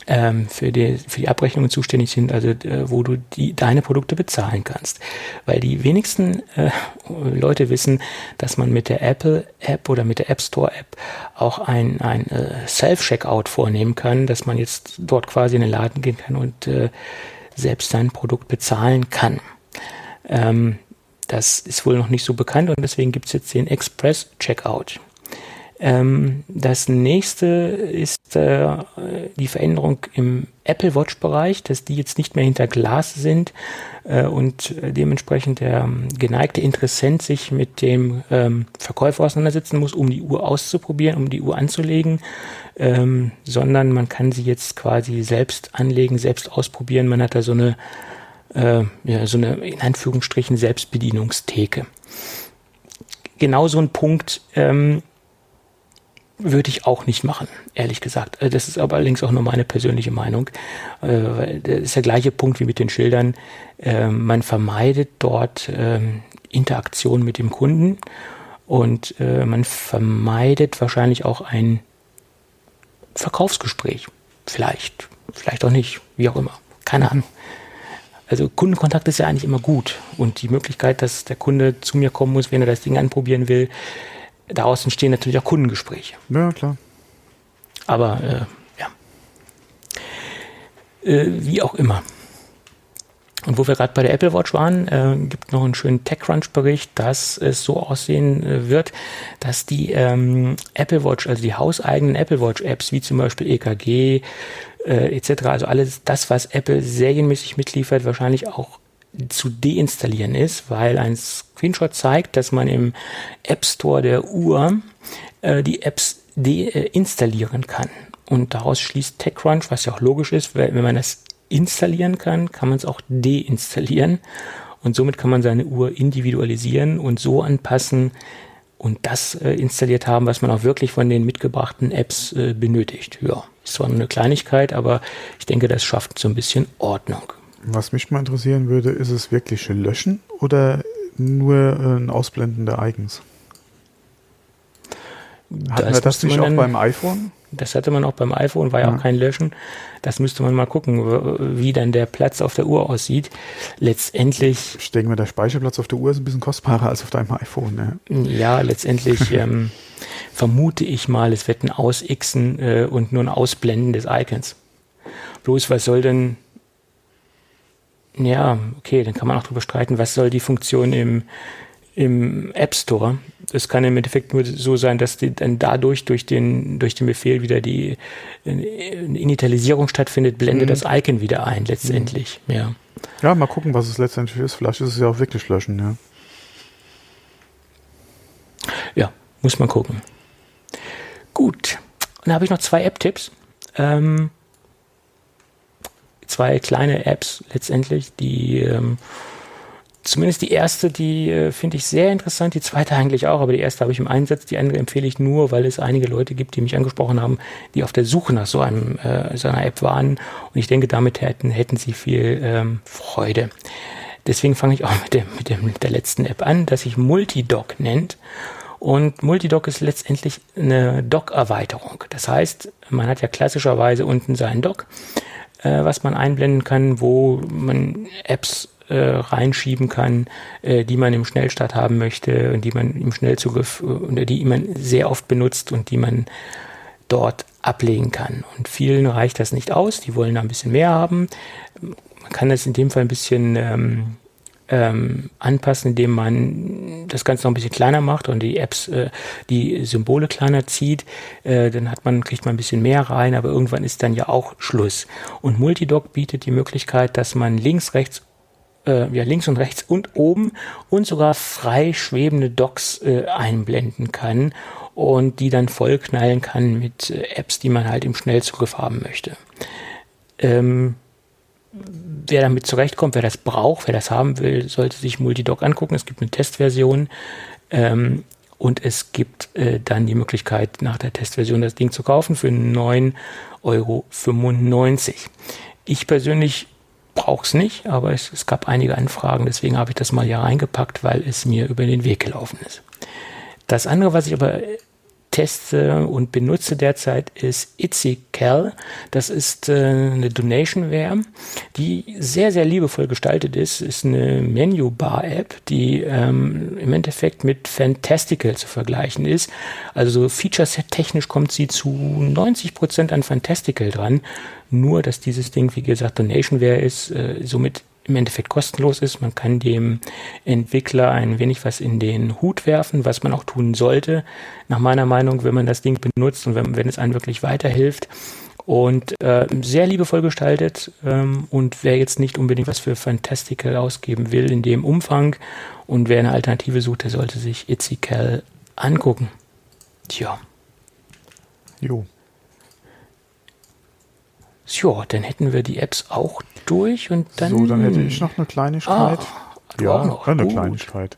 ähm, für, die, für die Abrechnungen zuständig sind, also äh, wo du die, deine Produkte bezahlen kannst. Weil die wenigsten äh, Leute wissen, dass man mit der Apple App oder mit der App Store App auch ein, ein äh, Self-Checkout vornehmen kann, dass man jetzt dort quasi in den Laden gehen kann und äh, selbst sein Produkt bezahlen kann. Ähm, das ist wohl noch nicht so bekannt und deswegen gibt es jetzt den Express Checkout. Ähm, das nächste ist äh, die Veränderung im Apple Watch Bereich, dass die jetzt nicht mehr hinter Glas sind äh, und dementsprechend der geneigte Interessent sich mit dem ähm, Verkäufer auseinandersetzen muss, um die Uhr auszuprobieren, um die Uhr anzulegen, ähm, sondern man kann sie jetzt quasi selbst anlegen, selbst ausprobieren. Man hat da so eine, äh, ja, so eine in Anführungsstrichen Selbstbedienungstheke. Genau so ein Punkt, ähm, würde ich auch nicht machen, ehrlich gesagt. Äh, das ist aber allerdings auch nur meine persönliche Meinung. Äh, das ist der gleiche Punkt wie mit den Schildern. Ähm, man vermeidet dort ähm, Interaktion mit dem Kunden und äh, man vermeidet wahrscheinlich auch ein Verkaufsgespräch. Vielleicht, vielleicht auch nicht, wie auch immer. Keine Ahnung. Also Kundenkontakt ist ja eigentlich immer gut und die Möglichkeit, dass der Kunde zu mir kommen muss, wenn er das Ding anprobieren will, daraus entstehen natürlich auch Kundengespräche. Ja, klar. Aber äh, ja. Äh, wie auch immer. Und wo wir gerade bei der Apple Watch waren, äh, gibt noch einen schönen TechCrunch-Bericht, dass es so aussehen äh, wird, dass die ähm, Apple Watch, also die hauseigenen Apple Watch-Apps, wie zum Beispiel EKG äh, etc., also alles das, was Apple serienmäßig mitliefert, wahrscheinlich auch zu deinstallieren ist, weil ein Screenshot zeigt, dass man im App Store der Uhr äh, die Apps deinstallieren kann. Und daraus schließt TechCrunch, was ja auch logisch ist, weil wenn man das installieren kann, kann man es auch deinstallieren. Und somit kann man seine Uhr individualisieren und so anpassen und das äh, installiert haben, was man auch wirklich von den mitgebrachten Apps äh, benötigt. Ja, ist zwar nur eine Kleinigkeit, aber ich denke, das schafft so ein bisschen Ordnung. Was mich mal interessieren würde, ist es wirklich Löschen oder nur ein Ausblenden der Icons? Hatten das wir das nicht auch dann, beim iPhone? Das hatte man auch beim iPhone, war ja, ja, auch kein Löschen. Das müsste man mal gucken, wie dann der Platz auf der Uhr aussieht. Letztendlich. Ich denke mir, der Speicherplatz auf der Uhr ist ein bisschen kostbarer als auf deinem iPhone. Ja, ja letztendlich (laughs) ähm, vermute ich mal, es wird ein Ausixen äh, und nur ein Ausblenden des Icons. Bloß, was soll denn ja, okay, dann kann man auch drüber streiten, was soll die Funktion im, im App Store. Es kann im Endeffekt nur so sein, dass die dann dadurch durch den, durch den Befehl wieder die Initialisierung stattfindet, blendet mhm. das Icon wieder ein, letztendlich. Mhm. Ja. ja, mal gucken, was es letztendlich ist. Vielleicht ist es ja auch wirklich löschen, ja. Ja, muss man gucken. Gut. Und dann habe ich noch zwei App-Tipps. Ähm, zwei kleine Apps letztendlich, die ähm, zumindest die erste, die äh, finde ich sehr interessant, die zweite eigentlich auch, aber die erste habe ich im Einsatz, die andere empfehle ich nur, weil es einige Leute gibt, die mich angesprochen haben, die auf der Suche nach so, einem, äh, so einer App waren und ich denke, damit hätten, hätten sie viel ähm, Freude. Deswegen fange ich auch mit, dem, mit, dem, mit der letzten App an, das sich Multidoc nennt. Und Multidoc ist letztendlich eine Dock-Erweiterung. Das heißt, man hat ja klassischerweise unten seinen Dock äh, was man einblenden kann, wo man Apps äh, reinschieben kann, äh, die man im Schnellstart haben möchte und die man im Schnellzugriff oder die man sehr oft benutzt und die man dort ablegen kann. Und vielen reicht das nicht aus, die wollen da ein bisschen mehr haben. Man kann das in dem Fall ein bisschen ähm, ähm, anpassen, indem man das Ganze noch ein bisschen kleiner macht und die Apps, äh, die Symbole kleiner zieht. Äh, dann hat man, kriegt man ein bisschen mehr rein, aber irgendwann ist dann ja auch Schluss. Und Multidoc bietet die Möglichkeit, dass man links, rechts äh, ja, links und rechts und oben und sogar frei schwebende Docs äh, einblenden kann und die dann vollknallen kann mit äh, Apps, die man halt im Schnellzugriff haben möchte. Ähm, wer damit zurechtkommt, wer das braucht, wer das haben will, sollte sich Multidoc angucken. Es gibt eine Testversion ähm, und es gibt äh, dann die Möglichkeit, nach der Testversion das Ding zu kaufen für 9,95 Euro. Ich persönlich brauche es nicht, aber es, es gab einige Anfragen, deswegen habe ich das mal hier reingepackt, weil es mir über den Weg gelaufen ist. Das andere, was ich aber teste und benutze derzeit ist ItzyCal. Das ist äh, eine Donationware, die sehr, sehr liebevoll gestaltet ist. Ist eine Menu-Bar-App, die ähm, im Endeffekt mit Fantastical zu vergleichen ist. Also Feature-Set-technisch kommt sie zu 90 Prozent an Fantastical dran. Nur, dass dieses Ding, wie gesagt, Donationware ist, äh, somit im Endeffekt kostenlos ist. Man kann dem Entwickler ein wenig was in den Hut werfen, was man auch tun sollte, nach meiner Meinung, wenn man das Ding benutzt und wenn, wenn es einem wirklich weiterhilft. Und äh, sehr liebevoll gestaltet ähm, und wer jetzt nicht unbedingt was für Fantastical ausgeben will in dem Umfang und wer eine Alternative sucht, der sollte sich Itzical angucken. Tja. Jo. Ja, dann hätten wir die Apps auch durch und dann. So, dann hätte ich noch eine Kleinigkeit. Ah, ja, noch. eine Gut. Kleinigkeit.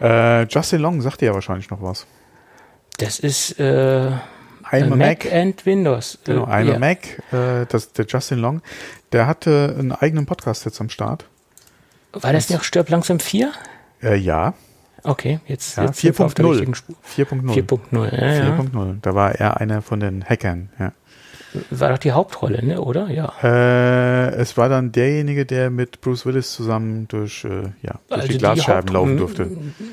Äh, Justin Long sagt dir ja wahrscheinlich noch was. Das ist äh, a Mac. and Windows. Äh, Genau, I'm ja. a Mac. Äh, das, der Justin Long, der hatte einen eigenen Podcast jetzt am Start. War das nicht auch Stirb langsam 4? Äh, ja, Okay, jetzt, ja jetzt sind wir auf der richtigen 4.0. Spur. 4.0. 4.0, ja, ja. 4.0. Da war er einer von den Hackern. Ja. War doch die Hauptrolle, ne, oder? Ja. Äh, es war dann derjenige, der mit Bruce Willis zusammen durch, äh, ja, durch Also die Glasscherben Haupt- laufen durfte.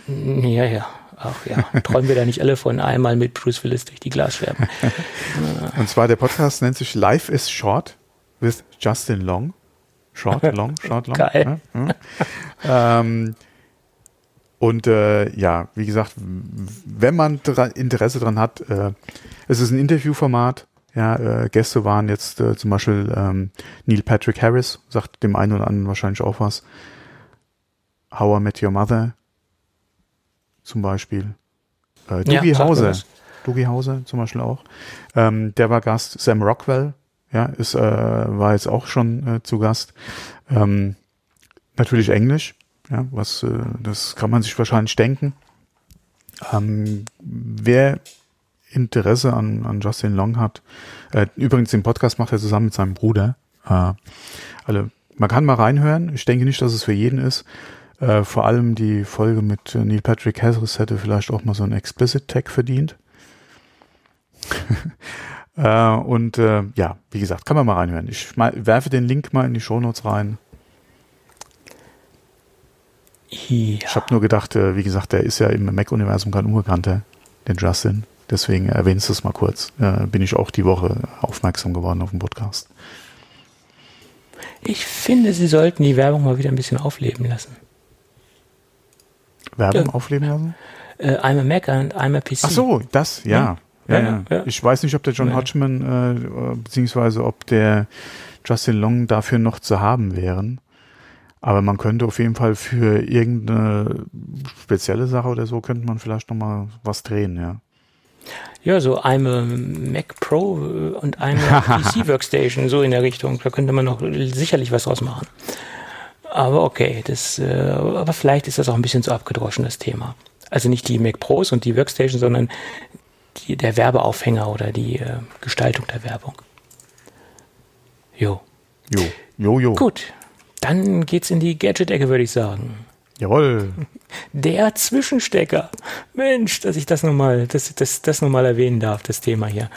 Ja, ja. Ach ja, träumen wir da nicht alle von einmal mit Bruce Willis durch die Glasscherben. (laughs) Und zwar der Podcast nennt sich Life is Short with Justin Long. Short, (laughs) Long, Short, Long. Geil. Ja, ja. ähm, und äh, ja, wie gesagt, wenn man dra Interesse dran hat, äh, es ist ein Interviewformat. Ja, äh, Gäste waren jetzt äh, zum Beispiel ähm, Neil Patrick Harris, sagt dem einen oder anderen wahrscheinlich auch was. How I Met Your Mother zum Beispiel. Äh, Ja, Dougie mir Hauser. Dougie Hauser zum Beispiel auch. Ähm, der war Gast. Sam Rockwell, ja, ist, äh, war jetzt auch schon äh, zu Gast. Ähm, natürlich Englisch, ja, was, äh, das kann man sich wahrscheinlich denken. Ähm, wer Interesse an, an Justin Long hat, äh, übrigens den Podcast macht er zusammen mit seinem Bruder. Äh, alle, man kann mal reinhören. Ich denke nicht, dass es für jeden ist. Äh, vor allem die Folge mit Neil Patrick Harris hätte vielleicht auch mal so einen Explicit Tag verdient. (laughs) äh, und äh, ja, wie gesagt, kann man mal reinhören. Ich mal, werfe den Link mal in die Shownotes rein. Ja. Ich habe nur gedacht, äh, wie gesagt, der ist ja im Mac-Universum kein Unbekannter, der Justin. Deswegen erwähnst du es mal kurz. Äh, bin ich auch die Woche aufmerksam geworden auf den Podcast. Ich finde, sie sollten die Werbung mal wieder ein bisschen aufleben lassen. Werbung Ja. aufleben lassen? Äh, I'm a Mac and I'm a PC. Ach so, das, ja. Ja, Ja, ja. Ich weiß nicht, ob der John Ja. Hodgman äh, beziehungsweise ob der Justin Long dafür noch zu haben wären. Aber man könnte auf jeden Fall für irgendeine spezielle Sache oder so könnte man vielleicht noch mal was drehen, ja. Ja, so a Mac Pro äh, und a (laughs) PC Workstation, so in der Richtung. Da könnte man noch sicherlich was draus machen. Aber okay, das, äh, aber vielleicht ist das auch ein bisschen zu abgedroschen, das Thema. Also nicht die Mac Pros und die Workstation, sondern die, der Werbeaufhänger oder die äh, Gestaltung der Werbung. Jo. Jo, jo, jo. Gut. Dann geht's in die Gadget-Ecke, würde ich sagen. Jawohl. Der Zwischenstecker. Mensch, dass ich das nochmal, das, das, das nochmal erwähnen darf, das Thema hier.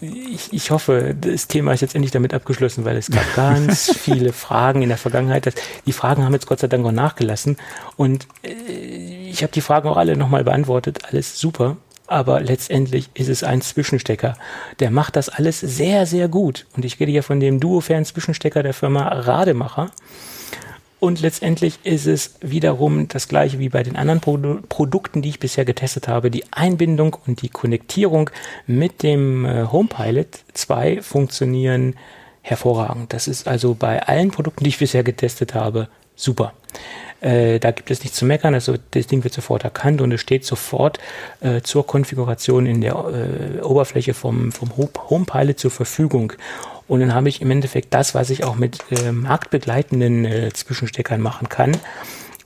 Ich, ich hoffe, das Thema ist jetzt endlich damit abgeschlossen, weil es gab (laughs) ganz viele Fragen in der Vergangenheit. Das, die Fragen haben jetzt Gott sei Dank auch nachgelassen. Und äh, ich habe die Fragen auch alle nochmal beantwortet. Alles super. Aber letztendlich ist es ein Zwischenstecker. Der macht das alles sehr, sehr gut. Und ich rede hier von dem Duo-Fern-Zwischenstecker der Firma Rademacher. Und letztendlich ist es wiederum das gleiche wie bei den anderen Produ Produkten, die ich bisher getestet habe. Die Einbindung und die Konnektierung mit dem äh, HomePilot 2 funktionieren hervorragend. Das ist also bei allen Produkten, die ich bisher getestet habe, super. Äh, da gibt es nichts zu meckern. Also das Ding wird sofort erkannt und es steht sofort äh, zur Konfiguration in der äh, Oberfläche vom, vom HomePilot zur Verfügung. Und dann habe ich im Endeffekt das, was ich auch mit äh, marktbegleitenden äh, Zwischensteckern machen kann.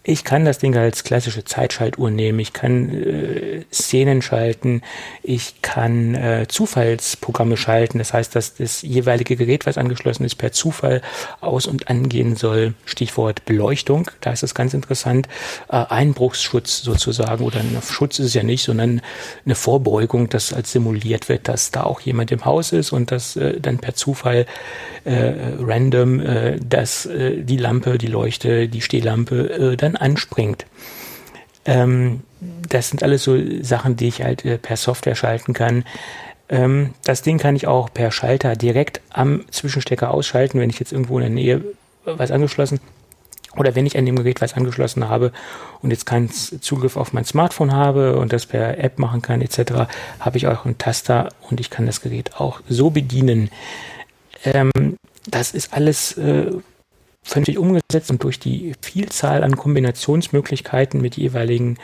Ich kann das Ding als klassische Zeitschaltuhr nehmen, ich kann äh, Szenen schalten, ich kann äh, Zufallsprogramme schalten, das heißt, dass das jeweilige Gerät, was angeschlossen ist, per Zufall aus- und angehen soll. Stichwort Beleuchtung, da ist das ganz interessant. Äh, Einbruchsschutz sozusagen, oder ein Schutz ist es ja nicht, sondern eine Vorbeugung, dass als simuliert wird, dass da auch jemand im Haus ist und dass äh, dann per Zufall äh, random, äh, dass äh, die Lampe, die Leuchte, die Stehlampe äh, dann anspringt. Ähm, das sind alles so Sachen, die ich halt äh, per Software schalten kann. Ähm, das Ding kann ich auch per Schalter direkt am Zwischenstecker ausschalten, wenn ich jetzt irgendwo in der Nähe was angeschlossen oder wenn ich an dem Gerät was angeschlossen habe und jetzt keinen Zugriff auf mein Smartphone habe und das per App machen kann etc., habe ich auch einen Taster und ich kann das Gerät auch so bedienen. Ähm, das ist alles äh, vernünftig umgesetzt und durch die Vielzahl an Kombinationsmöglichkeiten mit jeweiligen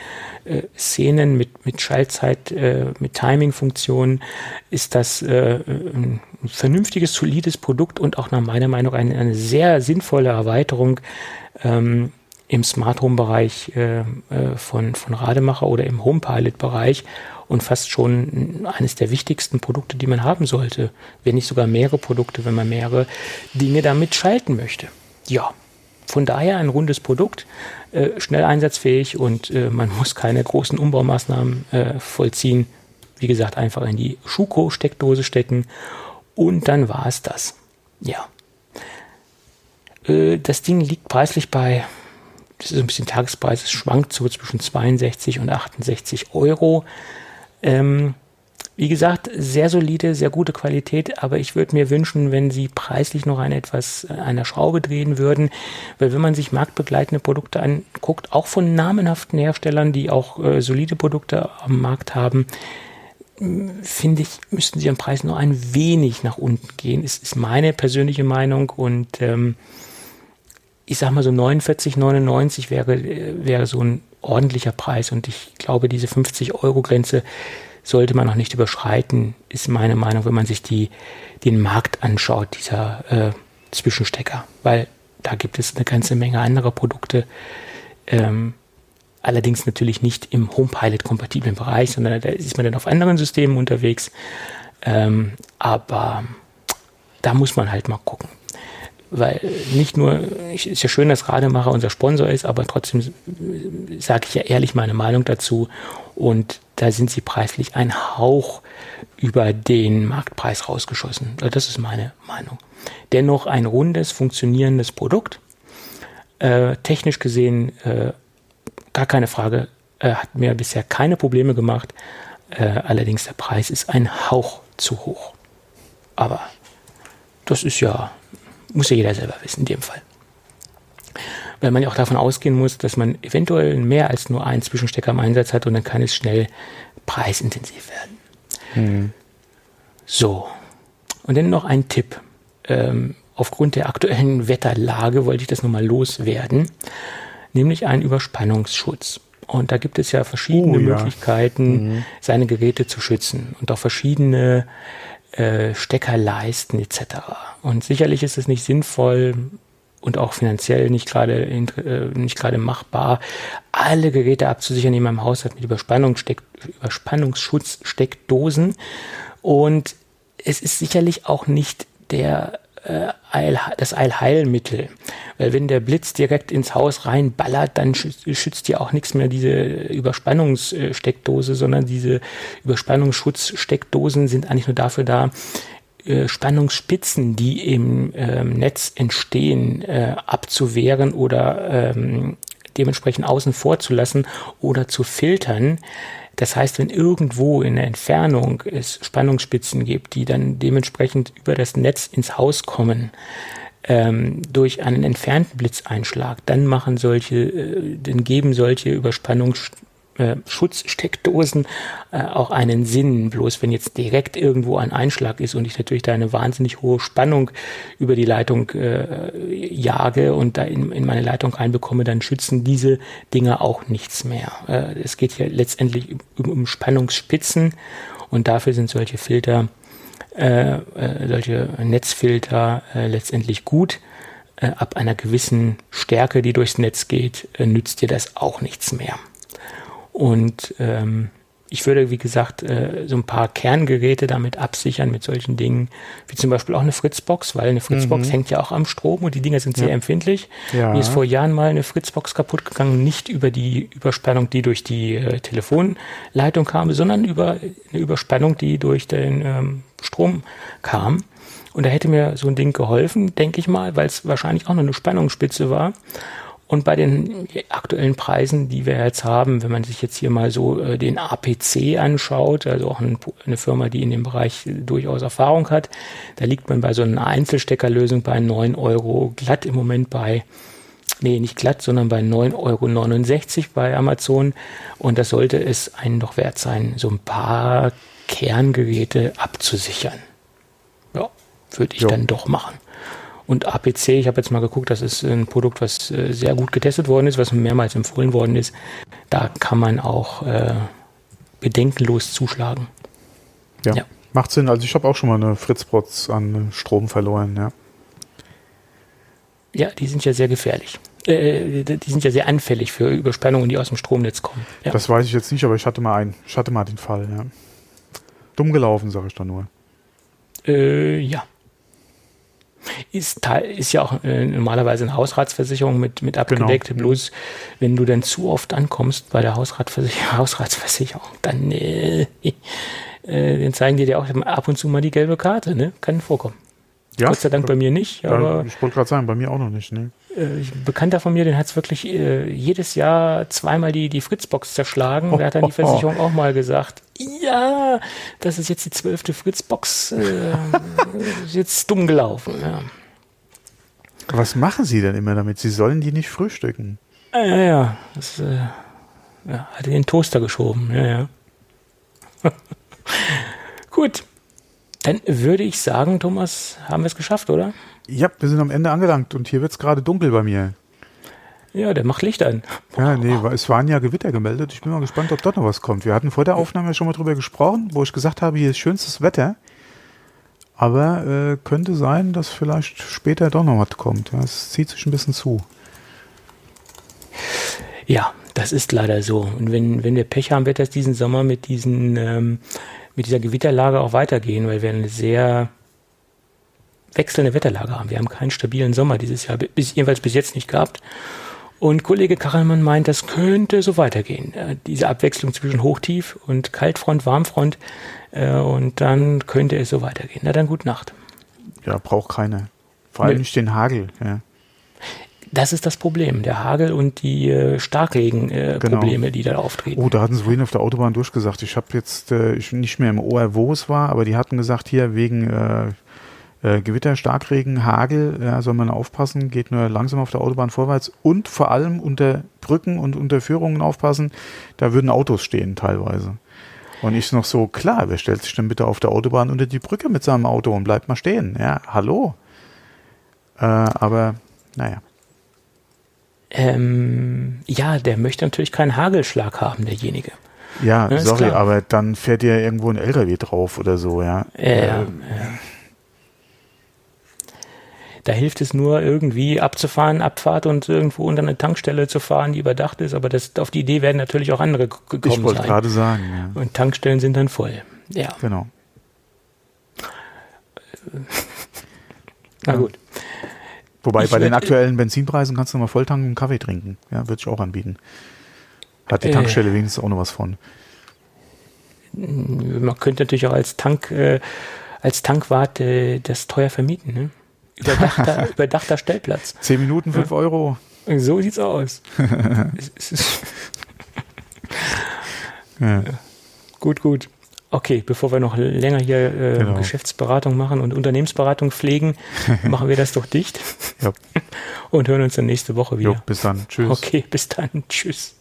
äh, Szenen, mit, mit Schaltzeit, äh, mit Timing-Funktionen ist das äh, ein vernünftiges, solides Produkt und auch nach meiner Meinung eine, eine sehr sinnvolle Erweiterung ähm, im Smart Home Bereich äh, äh, von, von Rademacher oder im Home Pilot Bereich und fast schon eines der wichtigsten Produkte, die man haben sollte. Wenn nicht sogar mehrere Produkte, wenn man mehrere Dinge damit schalten möchte. Ja, von daher ein rundes Produkt, äh, schnell einsatzfähig und äh, man (laughs) muss keine großen Umbaumaßnahmen äh, vollziehen. Wie gesagt, einfach in die Schuko-Steckdose stecken und dann war es das. Ja. Äh, das Ding liegt preislich bei, das ist ein bisschen Tagespreis, es schwankt so zwischen 62 und 68 Euro. Ähm, wie gesagt, sehr solide, sehr gute Qualität, aber ich würde mir wünschen, wenn sie preislich noch ein etwas äh, einer Schraube drehen würden, weil wenn man sich marktbegleitende Produkte anguckt, auch von namenhaften Herstellern, die auch äh, solide Produkte am Markt haben, finde ich, müssten sie am Preis nur ein wenig nach unten gehen. Ist, ist meine persönliche Meinung und ähm, ich sag mal so 49, 99 wäre, äh, wäre so ein ordentlicher Preis und ich glaube, diese 50 Euro Grenze sollte man noch nicht überschreiten, ist meine Meinung, wenn man sich die, den Markt anschaut, dieser äh, Zwischenstecker, weil da gibt es eine ganze Menge anderer Produkte, ähm, allerdings natürlich nicht im HomePilot-kompatiblen Bereich, sondern da ist man dann auf anderen Systemen unterwegs, ähm, aber da muss man halt mal gucken weil nicht nur, ist ja schön, dass Rademacher unser Sponsor ist, aber trotzdem sage ich ja ehrlich meine Meinung dazu und da sind sie preislich ein Hauch über den Marktpreis rausgeschossen. Das ist meine Meinung. Dennoch ein rundes, funktionierendes Produkt. Äh, technisch gesehen äh, gar keine Frage, äh, hat mir bisher keine Probleme gemacht. Äh, allerdings der Preis ist ein Hauch zu hoch. Aber das ist ja muss ja jeder selber wissen in dem Fall. Weil man ja auch davon ausgehen muss, dass man eventuell mehr als nur einen Zwischenstecker im Einsatz hat und dann kann es schnell preisintensiv werden. Mhm. So. Und dann noch ein Tipp. Ähm, aufgrund der aktuellen Wetterlage wollte ich das nochmal loswerden, nämlich einen Überspannungsschutz. Und da gibt es ja verschiedene oh, ja. Möglichkeiten, mhm. seine Geräte zu schützen und auch verschiedene äh, Steckerleisten etc. Und sicherlich ist es nicht sinnvoll und auch finanziell nicht gerade äh, nicht gerade machbar, alle Geräte abzusichern, die man im Haus hat mit Überspannungssteck, Überspannungsschutzsteckdosen. Und es ist sicherlich auch nicht der das Eilheilmittel. Weil wenn der Blitz direkt ins Haus reinballert, dann schützt ja auch nichts mehr diese Überspannungssteckdose, sondern diese Überspannungsschutzsteckdosen sind eigentlich nur dafür da, äh, Spannungsspitzen, die im ähm, Netz entstehen, äh, abzuwehren oder ähm, dementsprechend außen vor zu lassen oder zu filtern. Das heißt, wenn irgendwo in der Entfernung es Spannungsspitzen gibt, die dann dementsprechend über das Netz ins Haus kommen, ähm, durch einen entfernten Blitzeinschlag, dann machen solche, äh, dann geben solche Überspannungsspitzen äh, Schutzsteckdosen äh, auch einen Sinn. Bloß wenn jetzt direkt irgendwo ein Einschlag ist und ich natürlich da eine wahnsinnig hohe Spannung über die Leitung äh, jage und da in, in meine Leitung reinbekomme, dann schützen diese Dinger auch nichts mehr. Äh, es geht hier letztendlich um, um Spannungsspitzen und dafür sind solche Filter, äh, äh, solche Netzfilter äh, letztendlich gut. äh, ab einer gewissen Stärke, die durchs Netz geht, äh, nützt dir das auch nichts mehr. Und ähm, ich würde, wie gesagt, äh, so ein paar Kerngeräte damit absichern mit solchen Dingen, wie zum Beispiel auch eine Fritzbox, weil eine Fritzbox mhm. hängt ja auch am Strom und die Dinger sind sehr ja. empfindlich. Ja. Mir ist vor Jahren mal eine Fritzbox kaputt gegangen, nicht über die Überspannung, die durch die äh, Telefonleitung kam, sondern über eine Überspannung, die durch den ähm, Strom kam. Und da hätte mir so ein Ding geholfen, denke ich mal, weil es wahrscheinlich auch noch eine Spannungsspitze war. Und bei den aktuellen Preisen, die wir jetzt haben, wenn man sich jetzt hier mal so äh, den APC anschaut, also auch ein, eine Firma, die in dem Bereich durchaus Erfahrung hat, da liegt man bei so einer Einzelsteckerlösung bei 9 Euro glatt im Moment bei, nee, nicht glatt, sondern bei 9,69 Euro bei Amazon. Und das sollte es einen doch wert sein, so ein paar Kerngeräte abzusichern. Ja, würde ich jo. dann doch machen. Und APC, ich habe jetzt mal geguckt, das ist ein Produkt, was äh, sehr gut getestet worden ist, was mehrmals empfohlen worden ist. Da kann man auch äh, bedenkenlos zuschlagen. Ja, ja. macht Sinn. Also ich habe auch schon mal eine Fritzbox an Strom verloren, ja. Ja, die sind ja sehr gefährlich. Äh, die sind ja sehr anfällig für Überspannungen, die aus dem Stromnetz kommen. Ja. Das weiß ich jetzt nicht, aber ich hatte mal einen. Ich hatte mal den Fall, ja. Dumm gelaufen, sage ich da nur. Äh, ja. Ist, ist ja auch äh, normalerweise eine Hausratsversicherung mit, mit abgedeckt. Genau. Bloß wenn du dann zu oft ankommst bei der Hausratsversicherung, (laughs) Hausratsversicherung dann, äh, äh, dann zeigen die dir auch ab und zu mal die gelbe Karte. Ne? Kann vorkommen. Ja, Gott sei Dank bei mir nicht. Aber, ich wollte gerade sagen, bei mir auch noch nicht. Ne? Äh, ein Bekannter von mir, den hat es wirklich äh, jedes Jahr zweimal die, die Fritzbox zerschlagen. Der hat dann die (laughs) Versicherung auch mal gesagt, ja, das ist jetzt die zwölfte Fritzbox, äh, (laughs) ist jetzt dumm gelaufen. Ja. Was machen Sie denn immer damit? Sie sollen die nicht frühstücken. Ja, ja, ja. Das, äh, ja hat in den Toaster geschoben. Ja, ja. (laughs) Gut. Dann würde ich sagen, Thomas, haben wir es geschafft, oder? Ja, wir sind am Ende angelangt und hier wird es gerade dunkel bei mir. Ja, der macht Licht an. Ja, nee, es waren ja Gewitter gemeldet. Ich bin mal gespannt, ob dort noch was kommt. Wir hatten vor der Aufnahme schon mal drüber gesprochen, wo ich gesagt habe, hier ist schönstes Wetter. Aber äh, könnte sein, dass vielleicht später doch noch was kommt. Es zieht sich ein bisschen zu. Ja, das ist leider so. Und wenn, wenn wir Pech haben, wird das diesen Sommer mit diesen ähm, mit dieser Gewitterlage auch weitergehen, weil wir eine sehr wechselnde Wetterlage haben. Wir haben keinen stabilen Sommer dieses Jahr, bis, jedenfalls bis jetzt nicht gehabt. Und Kollege Kachelmann meint, das könnte so weitergehen. Äh, diese Abwechslung zwischen Hochtief und Kaltfront, Warmfront. Äh, und dann könnte es so weitergehen. Na dann, gute Nacht. Ja, braucht keine. Vor allem Nö. nicht den Hagel. Ja. Das ist das Problem, der Hagel und die äh, Starkregen-Probleme, äh, genau. die da auftreten. Oh, da hatten sie vorhin auf der Autobahn durchgesagt. Ich habe jetzt äh, ich nicht mehr im Ohr, wo es war, aber die hatten gesagt, hier wegen äh, Gewitter, Starkregen, Hagel, ja, soll man aufpassen, geht nur langsam auf der Autobahn vorwärts und vor allem unter Brücken und unter Führungen aufpassen, da würden Autos stehen teilweise. Und ich noch so, klar, wer stellt sich denn bitte auf der Autobahn unter die Brücke mit seinem Auto und bleibt mal stehen? Ja, hallo. Äh, aber, naja. Ähm, ja, der möchte natürlich keinen Hagelschlag haben, derjenige. Ja, ja sorry, aber dann fährt ja irgendwo ein LKW drauf oder so, ja. Äh, ja. Da hilft es nur irgendwie abzufahren, Abfahrt und irgendwo unter eine Tankstelle zu fahren, die überdacht ist. Aber das, auf die Idee werden natürlich auch andere gekommen Ich wollte gerade sagen. Ja. Und Tankstellen sind dann voll. Ja. Genau. (laughs) Na gut. Wobei ich bei den aktuellen Benzinpreisen kannst du mal volltanken und Kaffee trinken. Ja, würde ich auch anbieten. Hat die äh. Tankstelle äh, wenigstens auch noch was von. Man könnte natürlich auch als Tank, äh, als Tankwart äh, das teuer vermieten, ne? Überdachter, (laughs) überdachter Stellplatz. Zehn Minuten, fünf ja. Euro. So sieht's aus. (laughs) ja. Gut, gut. Okay, bevor wir noch länger hier äh, genau. Geschäftsberatung machen und Unternehmensberatung pflegen, (laughs) machen wir das doch dicht. Ja. Und hören uns dann nächste Woche wieder. Jo, bis dann. Tschüss. Okay, bis dann. Tschüss.